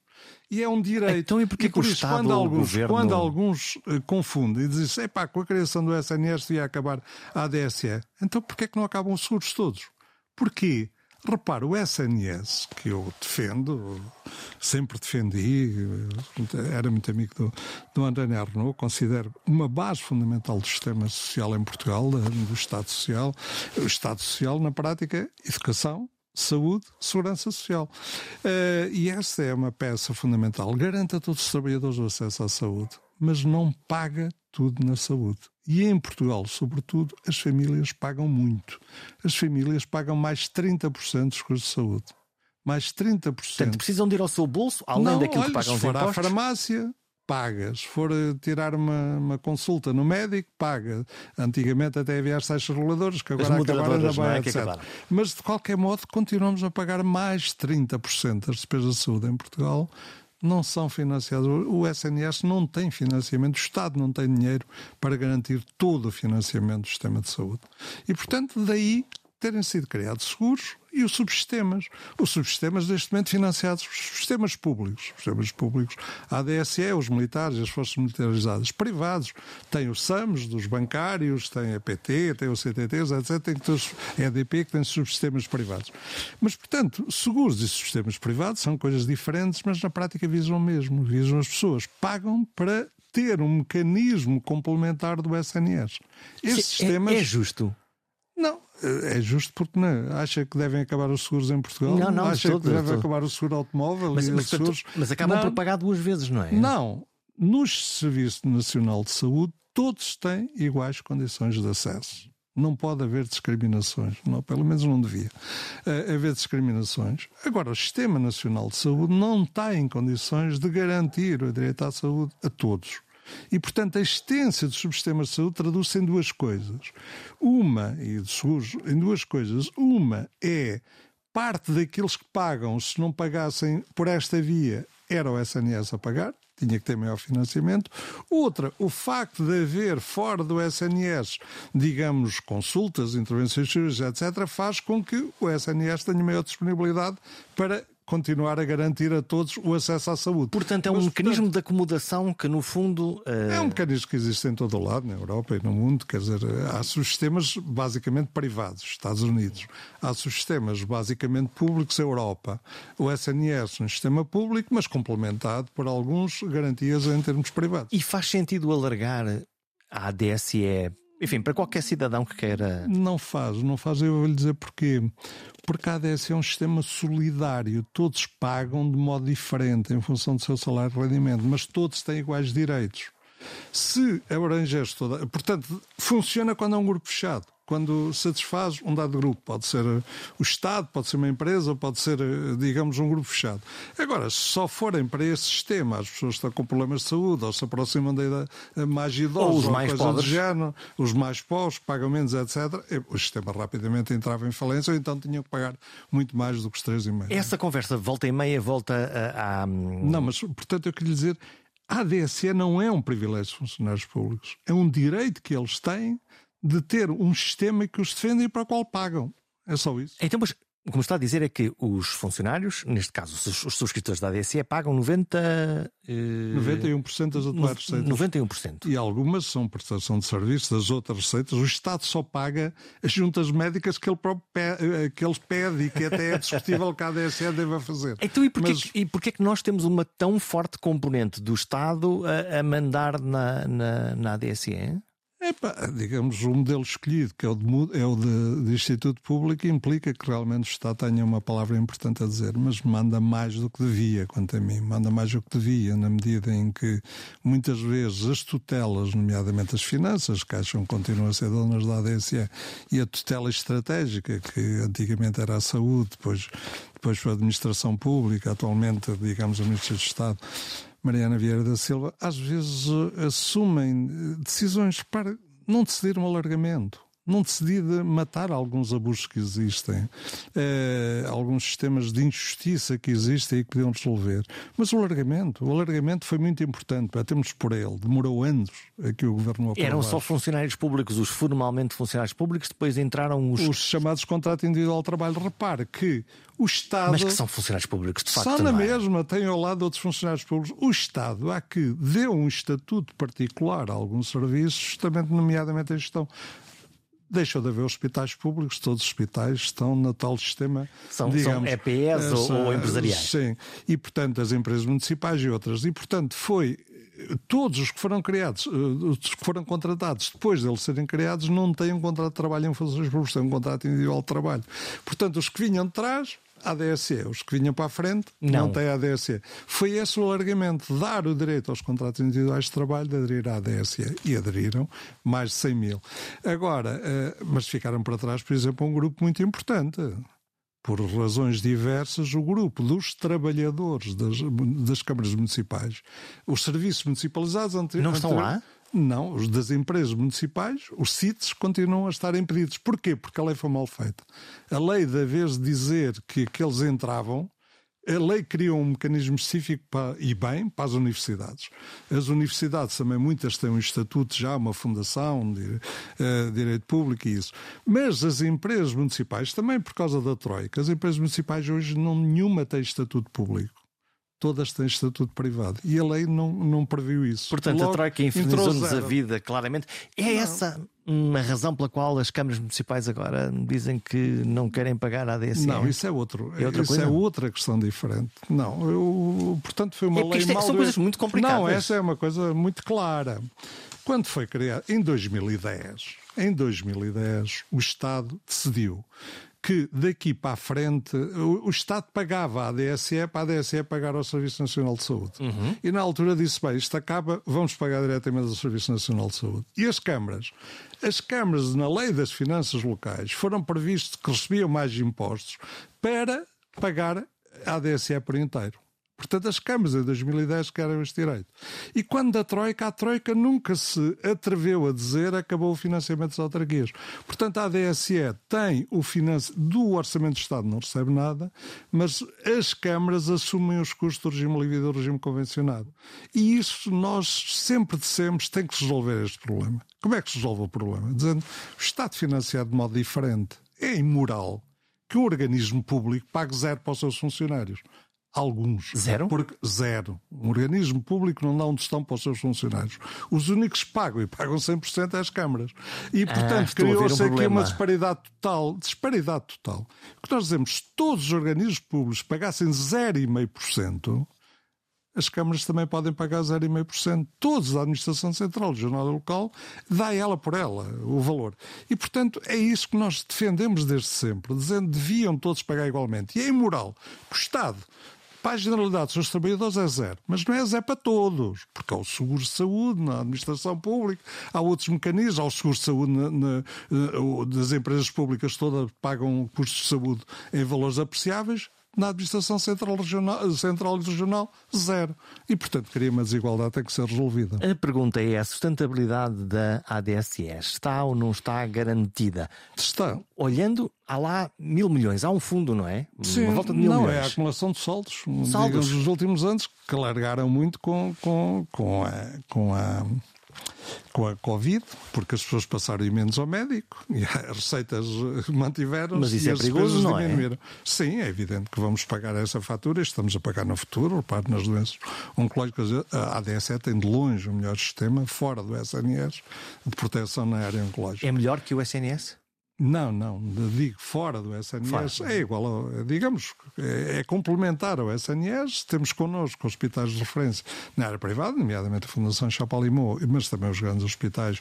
E é um direito. Então, e porquê e por isso, Estado, quando alguns, governo... quando alguns uh, confundem e dizem epá, com a criação do SNS devia acabar a ADSE, então porquê é que não acabam os seguros todos? Porquê? Repara, o SNS, que eu defendo, sempre defendi, era muito amigo do, do André Arnaud, considero uma base fundamental do sistema social em Portugal, do Estado Social. O Estado Social, na prática, educação, saúde, segurança social. Uh, e essa é uma peça fundamental. Garanta a todos os trabalhadores o acesso à saúde, mas não paga tudo na saúde. E em Portugal, sobretudo, as famílias pagam muito. As famílias pagam mais 30% dos custos de saúde. Mais 30%. Portanto, precisam de ir ao seu bolso, além Não, daquilo olha, que pagam os impostos? Se for à farmácia, pagas. Se for tirar uma, uma, consulta no médico, paga. Antigamente até havia as taxas reguladoras, que agora acabaram Baia, é? etc. Mas, de qualquer modo, continuamos a pagar mais 30% das despesas de saúde em Portugal não são financiados. O SNS não tem financiamento, o Estado não tem dinheiro para garantir todo o financiamento do sistema de saúde. E, portanto, daí terem sido criados seguros e os subsistemas. Os subsistemas, neste momento, financiados por sistemas públicos. Os sistemas públicos, a ADSE, os militares, as forças militarizadas. Privados, tem os SAMs, dos bancários, tem a PT, tem o CTT, etc. Tem todos, a EDP, que tem subsistemas privados. Mas, portanto, seguros e subsistemas privados são coisas diferentes, mas na prática visam o mesmo. Visam as pessoas. Pagam para ter um mecanismo complementar do SNS. Estes sistemas... é justo. É justo porque não. Acha que devem acabar os seguros em Portugal? Não, não, Acha todo, que deve acabar o seguro automóvel? Mas, mas, seguros... mas acabam não, por pagar duas vezes, não é? Não. No Serviço Nacional de Saúde, todos têm iguais condições de acesso. Não pode haver discriminações, não, pelo menos não devia uh, haver discriminações. Agora, o Sistema Nacional de Saúde não está em condições de garantir o direito à saúde a todos. E, portanto, a existência dos subsistemas de saúde traduz-se em duas coisas. Uma, e de seguros, em duas coisas. Uma é parte daqueles que pagam, se não pagassem por esta via, era o SNS a pagar, tinha que ter maior financiamento. Outra, o facto de haver fora do SNS, digamos, consultas, intervenções cirúrgicas, etc., faz com que o SNS tenha maior disponibilidade para continuar a garantir a todos o acesso à saúde. Portanto, é um Mas, mecanismo portanto, de acomodação que, no fundo. Uh... É um mecanismo que existe em todo o lado, na Europa e no mundo. Quer dizer, há sistemas basicamente privados, Estados Unidos. Há sistemas basicamente públicos, Europa. O SNS, um sistema público, mas complementado por alguns garantias em termos privados. E faz sentido alargar a ADSE enfim, para qualquer cidadão que queira. Não faz, não faz. Eu vou lhe dizer porquê. Porque a ADS é um sistema solidário. Todos pagam de modo diferente em função do seu salário e rendimento, mas todos têm iguais direitos. Se abrangeste toda. Portanto, funciona quando é um grupo fechado quando satisfaz um dado grupo. Pode ser eh, o Estado, pode ser uma empresa, pode ser, eh, digamos, um grupo fechado. Agora, se só forem para esse sistema as pessoas que estão com problemas de saúde ou se aproximam da idade eh, mais idosa ou os ou mais pobres. Género, os mais pobres, pagam menos, etc., o sistema rapidamente entrava em falência ou então tinham que pagar muito mais do que os 3,5. Essa conversa volta e meia volta a. a... Não, mas, portanto, eu queria dizer. A ADSE não é um privilégio dos funcionários públicos, é um direito que eles têm de ter um sistema que os defende e para o qual pagam. É só isso. Então, mas como está a dizer é que os funcionários, neste caso os subscritores da ADSE, pagam 90, eh, 91% das atuais receitas. 91%. E algumas são prestação de serviços, das outras receitas. O Estado só paga as juntas médicas que ele, próprio pede, eh, que ele pede e que até é discutível que a ADSE deva fazer. Então, e porquê, Mas... e porquê que nós temos uma tão forte componente do Estado a, a mandar na, na, na ADSE? É pá, digamos, o modelo escolhido, que é o, de, é o de, de, Instituto Público, implica que realmente o Estado tenha uma palavra importante a dizer, mas manda mais do que devia, quanto a mim. Manda mais do que devia, na medida em que muitas vezes as tutelas, nomeadamente as finanças, que acham que continuam a ser donas da ADSE, e a tutela estratégica, que antigamente era a saúde, depois, depois foi a administração pública, atualmente, digamos, a Ministra de Estado Mariana Vieira da Silva, às vezes eh, assumem eh, decisões para não decidir um alargamento não decidi de matar alguns abusos que existem, eh, alguns sistemas de injustiça que existem e que podiam resolver. Mas o alargamento, o alargamento foi muito importante, batemos por ele, demorou anos a que o governo aprovasse. Eram só funcionários públicos, os formalmente funcionários públicos, depois entraram os... Os chamados contrato individual de trabalho. Repare que o Estado... Mas que são funcionários públicos, de facto, Só na é? mesma, tem ao lado outros funcionários públicos. O Estado há que deu um estatuto particular a alguns serviços, justamente nomeadamente a gestão deixou de haver hospitais públicos, todos os hospitais estão no tal sistema. São, digamos, são EPS essa, ou, ou empresariais. Sim, e portanto as empresas municipais e outras. E portanto foi todos os que foram criados, eh, os que foram contratados depois deles serem criados, não têm um contrato de trabalho em funções públicas, têm um contrato individual de trabalho. Portanto, os que vinham de trás ADSE. Os que vinham para a frente não, não têm ADSE. Foi esse o alargamento, dar o direito aos contratos individuais de trabalho de aderir à ADSE. E aderiram mais de 100 mil. Agora, eh, mas ficaram para trás, por exemplo, um grupo muito importante. Por razões diversas, o grupo dos trabalhadores das, das câmaras municipais, os serviços municipalizados... Não estão lá? Não, os das empresas municipais, os CITES, continuam a estar impedidos. Porquê? Porque a lei foi mal feita. A lei, da vez de dizer que aqueles entravam, A lei criou um mecanismo específico para, e bem para as universidades. As universidades também, muitas têm um estatuto já, uma fundação, de, uh, direito público e isso. Mas as empresas municipais, também por causa da Troika, as empresas municipais hoje não nenhuma tem estatuto público todas têm estatuto privado. E a lei não, não previu isso. Portanto, Logo, a Troika infernizou-nos a vida, claramente. É não. essa uma razão pela qual as câmaras municipais agora dizem que não querem pagar a ADSE? Não, isso é outro. É outra isso coisa? é outra questão diferente. Não, eu, portanto, foi uma é lei é, mal... São coisas muito complicadas. Não, essa é uma coisa muito clara. Quando foi criado, em 2010, em 2010, o Estado decidiu que daqui para a frente o, o Estado pagava a ADSE para a ADSE pagar ao Serviço Nacional de Saúde. Uhum. E na altura disse: bem, isto acaba, vamos pagar diretamente ao Serviço Nacional de Saúde. E as câmaras? As câmaras, na lei das finanças locais, foram previstas que recebiam mais impostos para pagar a ADSE por inteiro. Portanto, as câmaras em 2010 querem este direito. E quando a Troika, a Troika nunca se atreveu a dizer acabou o financiamento das autarquias. Portanto, a ADSE tem o financiamento do Orçamento do Estado, não recebe nada, mas as câmaras assumem os custos do regime livre e do regime convencionado. E isso nós sempre dissemos tem que resolver este problema. Como é que se resolve o problema? Dizendo o Estado financiado de modo diferente. É imoral que um organismo público pague zero para os seus funcionários. Alguns. Zero? Porque zero. Um organismo público não dá um tostão para os seus funcionários. Os únicos que pagam e pagam 100% é as câmaras. E, ah, portanto, ah, criou-se um aqui uma disparidade total. Disparidade total. O que nós dizemos, se todos os organismos públicos pagassem 0,5%, as câmaras também podem pagar 0,5%. Todos, a Administração Central, o Jornal Local, dá ela por ela o valor. E, portanto, é isso que nós defendemos desde sempre, dizendo que deviam todos pagar igualmente. E é imoral que o Estado para a generalidade dos trabalhadores é zero. Mas não é zero para todos, porque há o seguro de saúde na administração pública, há outros mecanismos, há o seguro de saúde na, na, eh, das empresas públicas todas pagam custos de saúde em valores apreciáveis, na administração central, regional, central e regional, zero. E, portanto, queria uma desigualdade tem que ser resolvida. A pergunta é: a sustentabilidade da ADSE está ou não está garantida? Está. Olhando, há lá mil milhões, há um fundo, não é? Sim, Uma volta de mil não, milhões. é a acumulação de saldos. Saldos. Digamos, últimos anos que largaram muito com, com, com a. Com a com a Covid, porque as pessoas passaram menos ao médico e as receitas mantiveram-se. Mas isso é perigoso, não é? Sim, é evidente que vamos pagar essa fatura e estamos a pagar no futuro, repare nas doenças oncológicas. A ADSE tem de longe o melhor sistema, fora do SNS, de proteção na área oncológica. É melhor que o SNS? Não, não, digo fora do SNS, fora. é igual, ao, digamos, é, é, complementar ao SNS. Temos connosco hospitais de referência na área privada, nomeadamente a Fundação Chapalimau, mas também os grandes hospitais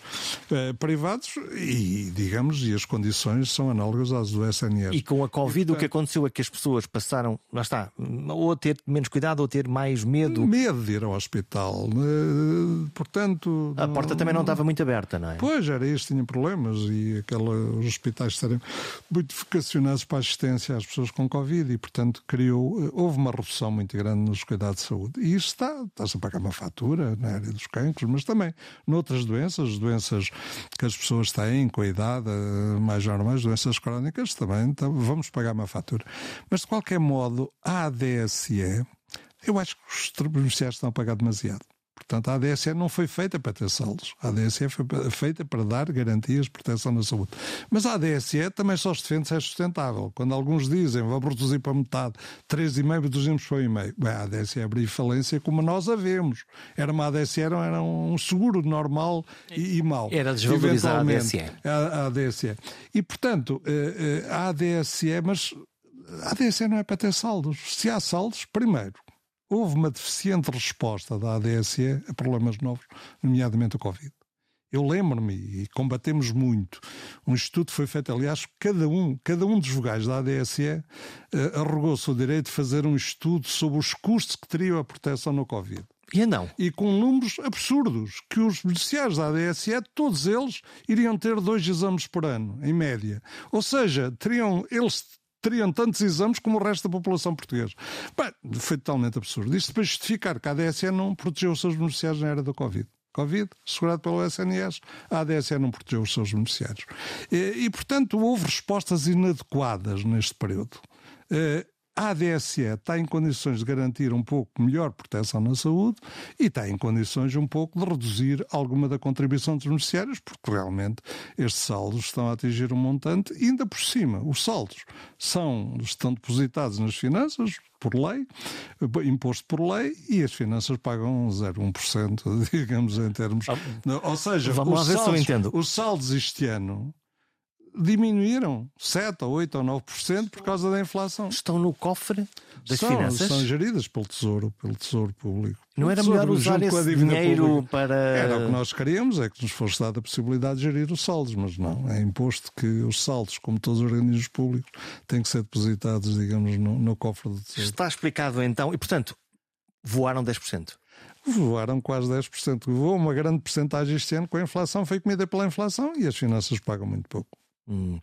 eh, privados, e, digamos, e as condições são análogas às do SNS. E com a Covid, e, o que aconteceu é que as pessoas passaram, lá está, ou a ter menos cuidado ou a ter mais medo. Medo de ir ao hospital. Eh, portanto. A porta também não estava muito aberta, não é? Pois, era isso, tinha problemas, e aquela, os hospitais hospitais estarem muito vocacionados para a assistência às pessoas com Covid e, portanto, criou, eh, houve uma redução muito grande nos cuidados de saúde. E isso está, está-se a pagar uma fatura na área dos cancros, mas também noutras doenças, doenças que as pessoas têm com a idade eh, mais normais, doenças crónicas, também então, vamos pagar uma fatura. Mas, de qualquer modo, a ADSE, eu acho que os beneficiários estão a pagar demasiado. Portanto, a ADSE não foi feita para ter saldos. A ADSE foi feita para dar garantias de proteção na saúde. Mas a ADSE também só se defende se é sustentável. Quando alguns dizem vamos reduzir para metade, 3,5, reduzimos para 1,5. Bem, a ADSE abriu falência como nós a vemos. Era uma ADSE, era, era um seguro normal e, e mau. Era desvalorizar a ADSE. A, a ADSE. E, portanto, eh, eh, a ADSE, mas a ADSE não é para ter saldos. Se há saldos, primeiro, houve uma deficiente resposta da ADSE a problemas novos, nomeadamente o Covid. Eu lembro-me e combatemos muito. Um estudo foi feito, aliás, cada um, cada um dos vogais da ADSE uh, eh, arrogou-se o direito de fazer um estudo sobre os custos que teria a proteção no Covid. E não. E com números absurdos, que os beneficiários da ADSE, todos eles, iriam ter dois exames por ano, em média. Ou seja, teriam, eles teriam tantos exames como o resto da população portuguesa. Bem, foi totalmente absurdo. Isto para justificar que a ADSE não protegeu os seus beneficiários na era da Covid. Covid, segurado pelo SNS, a ADSE não protegeu os seus beneficiários. E, e portanto, houve respostas inadequadas neste período. A ADSE está em condições de garantir um pouco melhor proteção na saúde e está em condições um pouco de reduzir alguma da contribuição dos beneficiários, porque realmente estes saldos estão a atingir um montante, e ainda por cima, os saldos são, estão depositados nas finanças, por lei, imposto por lei, e as finanças pagam 0,1%, digamos, em termos. Ah, ou seja, os saldos, os saldos este ano diminuíram 7 ou 8 ou 9% por causa da inflação. Estão no cofre das são, finanças? São geridas pelo Tesouro, pelo Tesouro Público. Não era melhor usar esse dinheiro pública. para... Era o que nós queríamos, é que nos fosse dada a possibilidade de gerir os saldos, mas não. É imposto que os saldos, como todos os organismos públicos, têm que ser depositados, digamos, no, no cofre do Tesouro. Está explicado então, e portanto, voaram 10%? voaram quase 10%. Voou uma grande porcentagem este ano com a inflação, foi comida pela inflação e as finanças pagam muito pouco. Hum.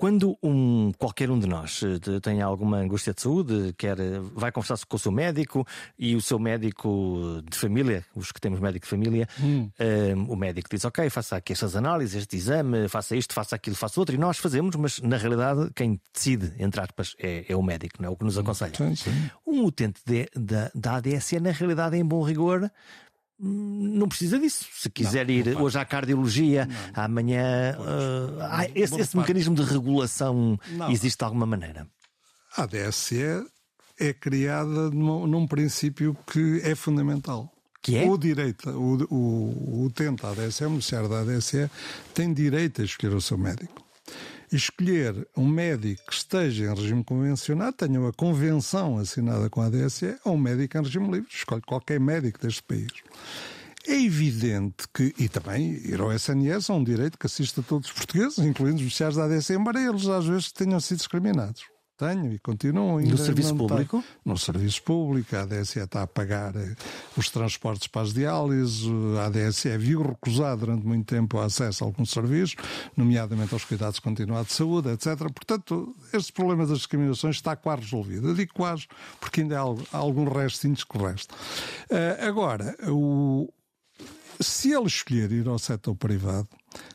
Quando um, qualquer um de nós eh, tem alguma angústia de saúde, quer, eh, vai conversar com o seu médico e o seu médico de família, os que temos médico de família, hum. um, o médico diz: Ok, faça aqui estas análises, este exame, faça isto, faça aquilo, faça outro, e nós fazemos, mas na realidade quem decide, entre aspas, é, é o médico, não é o que nos aconselha. Sim, sim. Um utente de, da, da ADSE, na realidade, em bom rigor, não precisa disso. Se quiser não, ir não hoje à cardiologia, não. amanhã. Uh, esse, esse mecanismo de regulação existe de alguma maneira? A ADSE é criada num, num, princípio que é fundamental. Que é? O direito, o, o, o utente da ADSE, o beneficiário da ADSE, tem direito a escolher o seu médico escolher um médico que esteja em regime convencionado, tenha uma convenção assinada com a ADSE, ou um médico em regime livre. Escolhe qualquer médico deste país. É evidente que, e também ir ao SNS é um direito que assiste a todos os portugueses, incluindo os beneficiários da ADC, embora eles às vezes tenham sido discriminados. Tenho e continuo ainda. No serviço público? No serviço público. A ADSE está a pagar eh, os transportes para as diálises. A ADSE viu recusar durante muito tempo o acesso a alguns serviços, nomeadamente aos cuidados continuados de saúde, etc. Portanto, este problema das discriminações está quase resolvido. Eu digo quase porque ainda há algum restinhos que resta. Uh, agora, o, se ele escolher ir ao setor privado,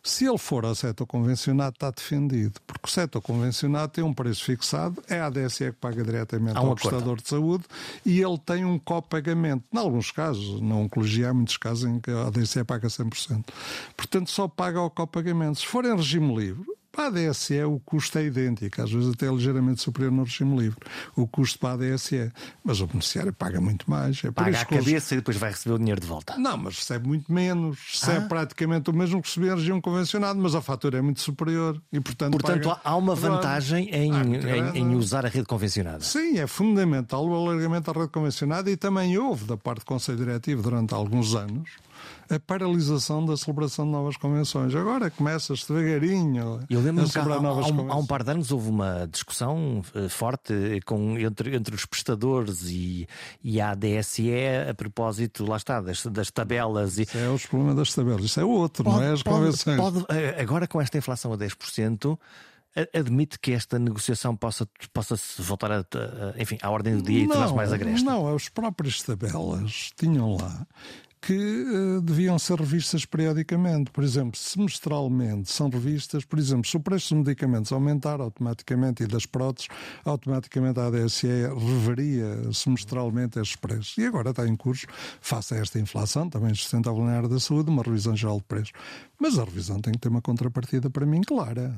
se ele for ao setor convencionado, está defendido, porque o setor convencionado tem um preço fixado, é a ADSE que paga diretamente ao prestador de saúde e ele tem um copagamento. Em alguns casos, na oncologia, há muitos casos em que a ADSE paga 100%. Portanto, só paga ao copagamento. Se for em regime livre, para a ADSE o custo é idêntico, às vezes até ligeiramente superior no regime livre. O custo para a ADSE. Mas o beneficiário paga muito mais. É paga a cabeça e depois vai receber o dinheiro de volta. Não, mas recebe muito menos. Recebe ah. praticamente o mesmo que recebia em regime convencionado, mas a fatura é muito superior. E, portanto, portanto paga... há uma vantagem em, em, em, usar a rede convencionada. Sim, é fundamental o alargamento da rede convencionada e também houve da parte do Conselho Diretivo durante alguns anos a paralisação da celebração de novas convenções. Agora começa-se devagarinho Eu lembro a celebrar há, novas há, convenções. Há um par de anos houve uma discussão uh, forte com, entre, entre os prestadores e, e a ADSE a propósito, lá está, das, das tabelas. E... Isso é os problemas das tabelas, isso é outro, pode, não é? As pode, convenções. Pode, eh, agora com esta inflação a 10%. Admite que esta negociação possa, possa se voltar a, enfim, à ordem do dia não, e tornar-se mais agreste? Não, as próprias tabelas tinham lá que uh, deviam ser revistas periodicamente. Por exemplo, semestralmente são revistas, por exemplo, se o preço dos medicamentos aumentar automaticamente e das próteses, automaticamente a ADSE reveria semestralmente estes preços. E agora está em curso, face a esta inflação, também sustentável na área da saúde, uma revisão geral de preços. Mas a revisão tem que ter uma contrapartida para mim clara.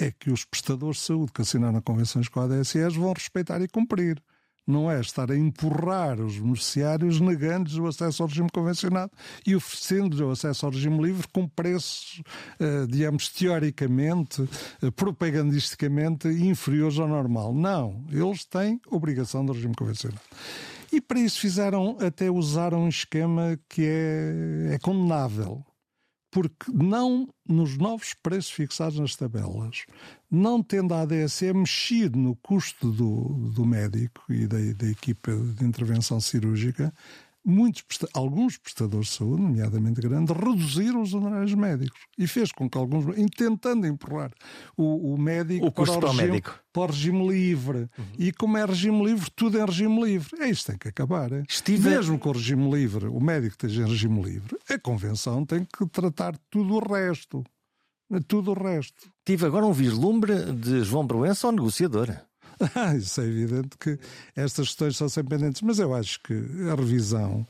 É que os prestadores de saúde que assinaram convenções com a ADSEs vão respeitar e cumprir não é estar a empurrar os beneficiários negando-lhes o acesso ao regime convencionado e oferecendo-lhes o acesso ao regime livre com preços, eh, digamos, teoricamente, eh, propagandisticamente inferiores ao normal. Não, eles têm obrigação do regime convencionado. E para isso fizeram, até usar um esquema que é, é condenável porque não nos novos preços fixados nas tabelas, não tendo a ADSE mexido no custo do, do médico e da, da equipa de intervenção cirúrgica, muitos, alguns prestadores de saúde, nomeadamente grandes, reduziram os honorários médicos e fez com que alguns, tentando empurrar o, o médico, o para, o regime, médico. para o regime livre. Uhum. E como é regime livre, tudo é regime livre. É isto tem que acabar. É? Estive... Mesmo com o regime livre, o médico esteja em regime livre, a convenção tem que tratar tudo o resto. Tudo o resto. Tive agora um vislumbre de João Proença ao negociador. Ah, isso é evidente que estas questões são sempre pendentes, mas eu acho que a revisão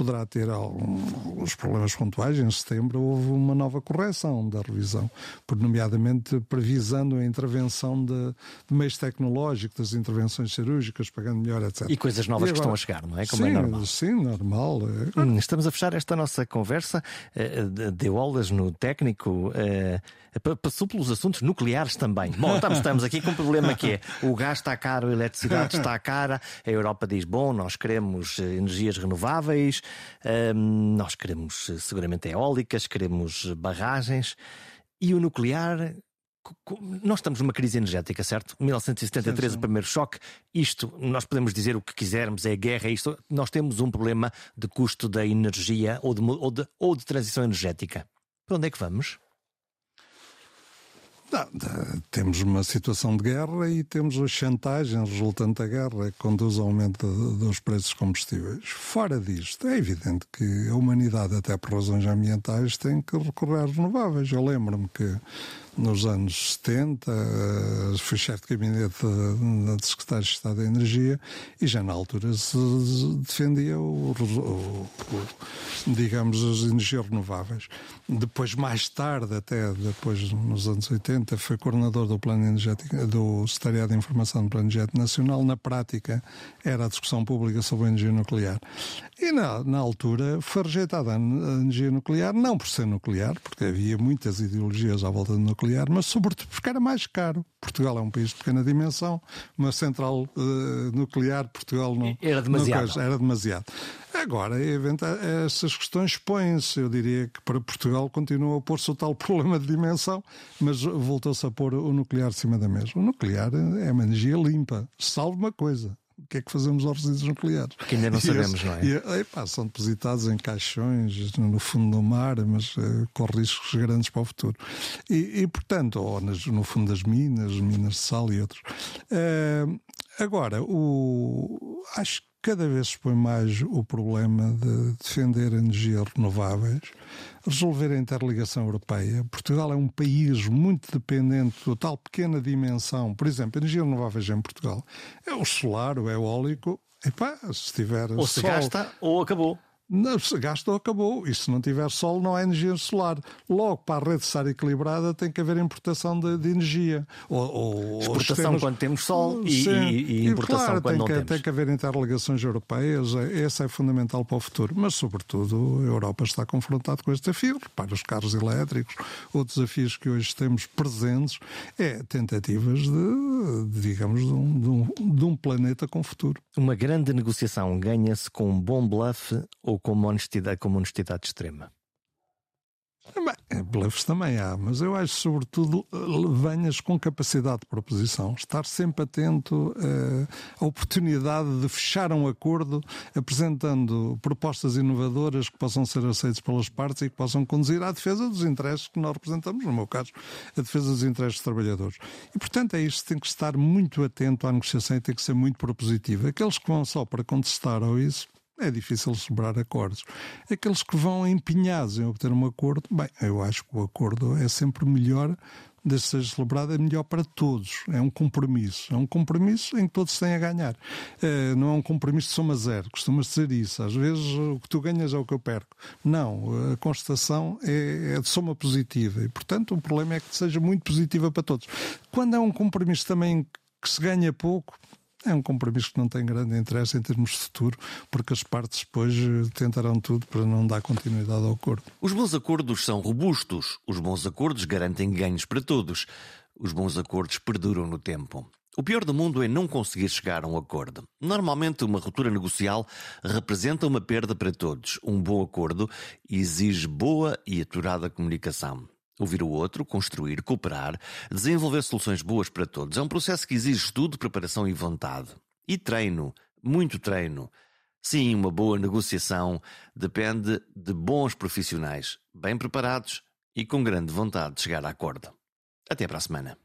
poderá ter alguns problemas pontuais. Em setembro houve uma nova correção da revisão, por nomeadamente previsando a intervenção de, de meios tecnológicos, das intervenções cirúrgicas, pagando melhor, etc. E coisas novas e agora, que estão a chegar, não é? Como sim, é normal. Sim, normal. Hum, estamos a fechar esta nossa conversa. Eh, deu aulas no técnico. Passou pelos assuntos nucleares também. Bom, estamos, estamos aqui com um problema que é o gás está caro, a eletricidade está cara, a Europa diz: bom, nós queremos eh, energias renováveis, um, nós queremos eh, seguramente eólicas, queremos barragens e o nuclear. Nós estamos numa crise energética, certo? 1973, sim, sim. o primeiro choque. Isto, nós podemos dizer o que quisermos, é guerra, é isto. Nós temos um problema de custo da energia ou de, ou de, ou de transição energética. Para onde é que vamos? Não, temos uma situação de guerra e temos a chantagem resultante da guerra que conduz ao aumento dos preços combustíveis. Fora disto, é evidente que a humanidade, até por razões ambientais, tem que recorrer às renováveis. Eu lembro-me que nos anos 70, eh, fui chefe de gabinete de secretário de Estado da Energia e já na altura se defendia o, o, o, digamos as energias renováveis. Depois, mais tarde, até depois nos anos 80, foi coordenador do Plano Energético, do Secretariado de Informação do Plano Energético Nacional. Na prática, era a discussão pública sobre a energia nuclear. E na, na altura foi rejeitada a energia nuclear, não por ser nuclear, porque havia muitas ideologias à volta do nuclear, mas sobretudo porque era mais caro. Portugal é um país de pequena dimensão, uma central uh, nuclear, Portugal não. Era demasiado. Não, era demasiado. Agora, essas questões põem-se. Eu diria que para Portugal continua a pôr-se o tal problema de dimensão, mas voltou-se a pôr o nuclear de cima da mesa. O nuclear é uma energia limpa. Salve uma coisa que é que fazemos aos resíduos nucleares? Que ainda não sabemos, não é? E, epá, são depositados em caixões no fundo do mar, mas uh, com riscos grandes para o futuro. E, e portanto, ou nas, no fundo das minas, minas de sal e outros. Uh, agora, o, acho que cada vez se põe mais o problema de defender energias renováveis, resolver a interligação europeia. Portugal é um país muito dependente da tal pequena dimensão. Por exemplo, energia renováveis em Portugal é o solar, o eólico. Epá, se tiver ou se gasta ou acabou. Não, se gastou, acabou. E se não tiver sol, não há energia solar. Logo, para a rede estar equilibrada, tem que haver importação de, de energia. Ou, ou Exportação sistemas... quando temos sol e, e, e importação claro, quando tem não que, temos. Tem que haver interligações europeias. Essa é fundamental para o futuro. Mas, sobretudo, a Europa está confrontada com este desafio. Para os carros elétricos, outros desafios que hoje temos presentes, é tentativas de, de digamos, de um, de, um, de um planeta com futuro. Uma grande negociação ganha-se com um bom bluff ou com uma honestidade, com uma honestidade extrema? Bem, bluffs também há, mas eu acho sobretudo venhas com capacidade de proposição, estar sempre atento uh, à oportunidade de fechar um acordo apresentando propostas inovadoras que possam ser aceitas pelas partes e que possam conduzir à defesa dos interesses que nós representamos, no meu caso, a defesa dos interesses dos trabalhadores. E portanto é isto, tem que estar muito atento à negociação e tem que ser muito propositivo. Aqueles que vão só para contestar ou isso, é difícil celebrar acordos. Aqueles que vão empenhados em obter um acordo, bem, eu acho que o acordo é sempre melhor desde que seja celebrado, é melhor para todos. É um compromisso. É um compromisso em que todos têm a ganhar. É, não é um compromisso de soma zero. Costumas dizer isso. Às vezes o que tu ganhas é o que eu perco. Não. A constatação é, é de soma positiva. E, portanto, o problema é que seja muito positiva para todos. Quando é um compromisso também que se ganha pouco, é um compromisso que não tem grande interesse em termos de futuro, porque as partes depois eh, tentarão tudo para não dar continuidade ao acordo. Os bons acordos são robustos, os bons acordos garantem ganhos para todos, os bons acordos perduram no tempo. O pior do mundo é não conseguir chegar a um acordo. Normalmente, uma ruptura negocial representa uma perda para todos. Um bom acordo exige boa e aturada comunicação. Ouvir o outro, construir, cooperar, desenvolver soluções boas para todos é um processo que exige estudo, preparação e vontade. E treino, muito treino. Sim, uma boa negociação depende de bons profissionais, bem preparados e com grande vontade de chegar a acordo. Até para a semana.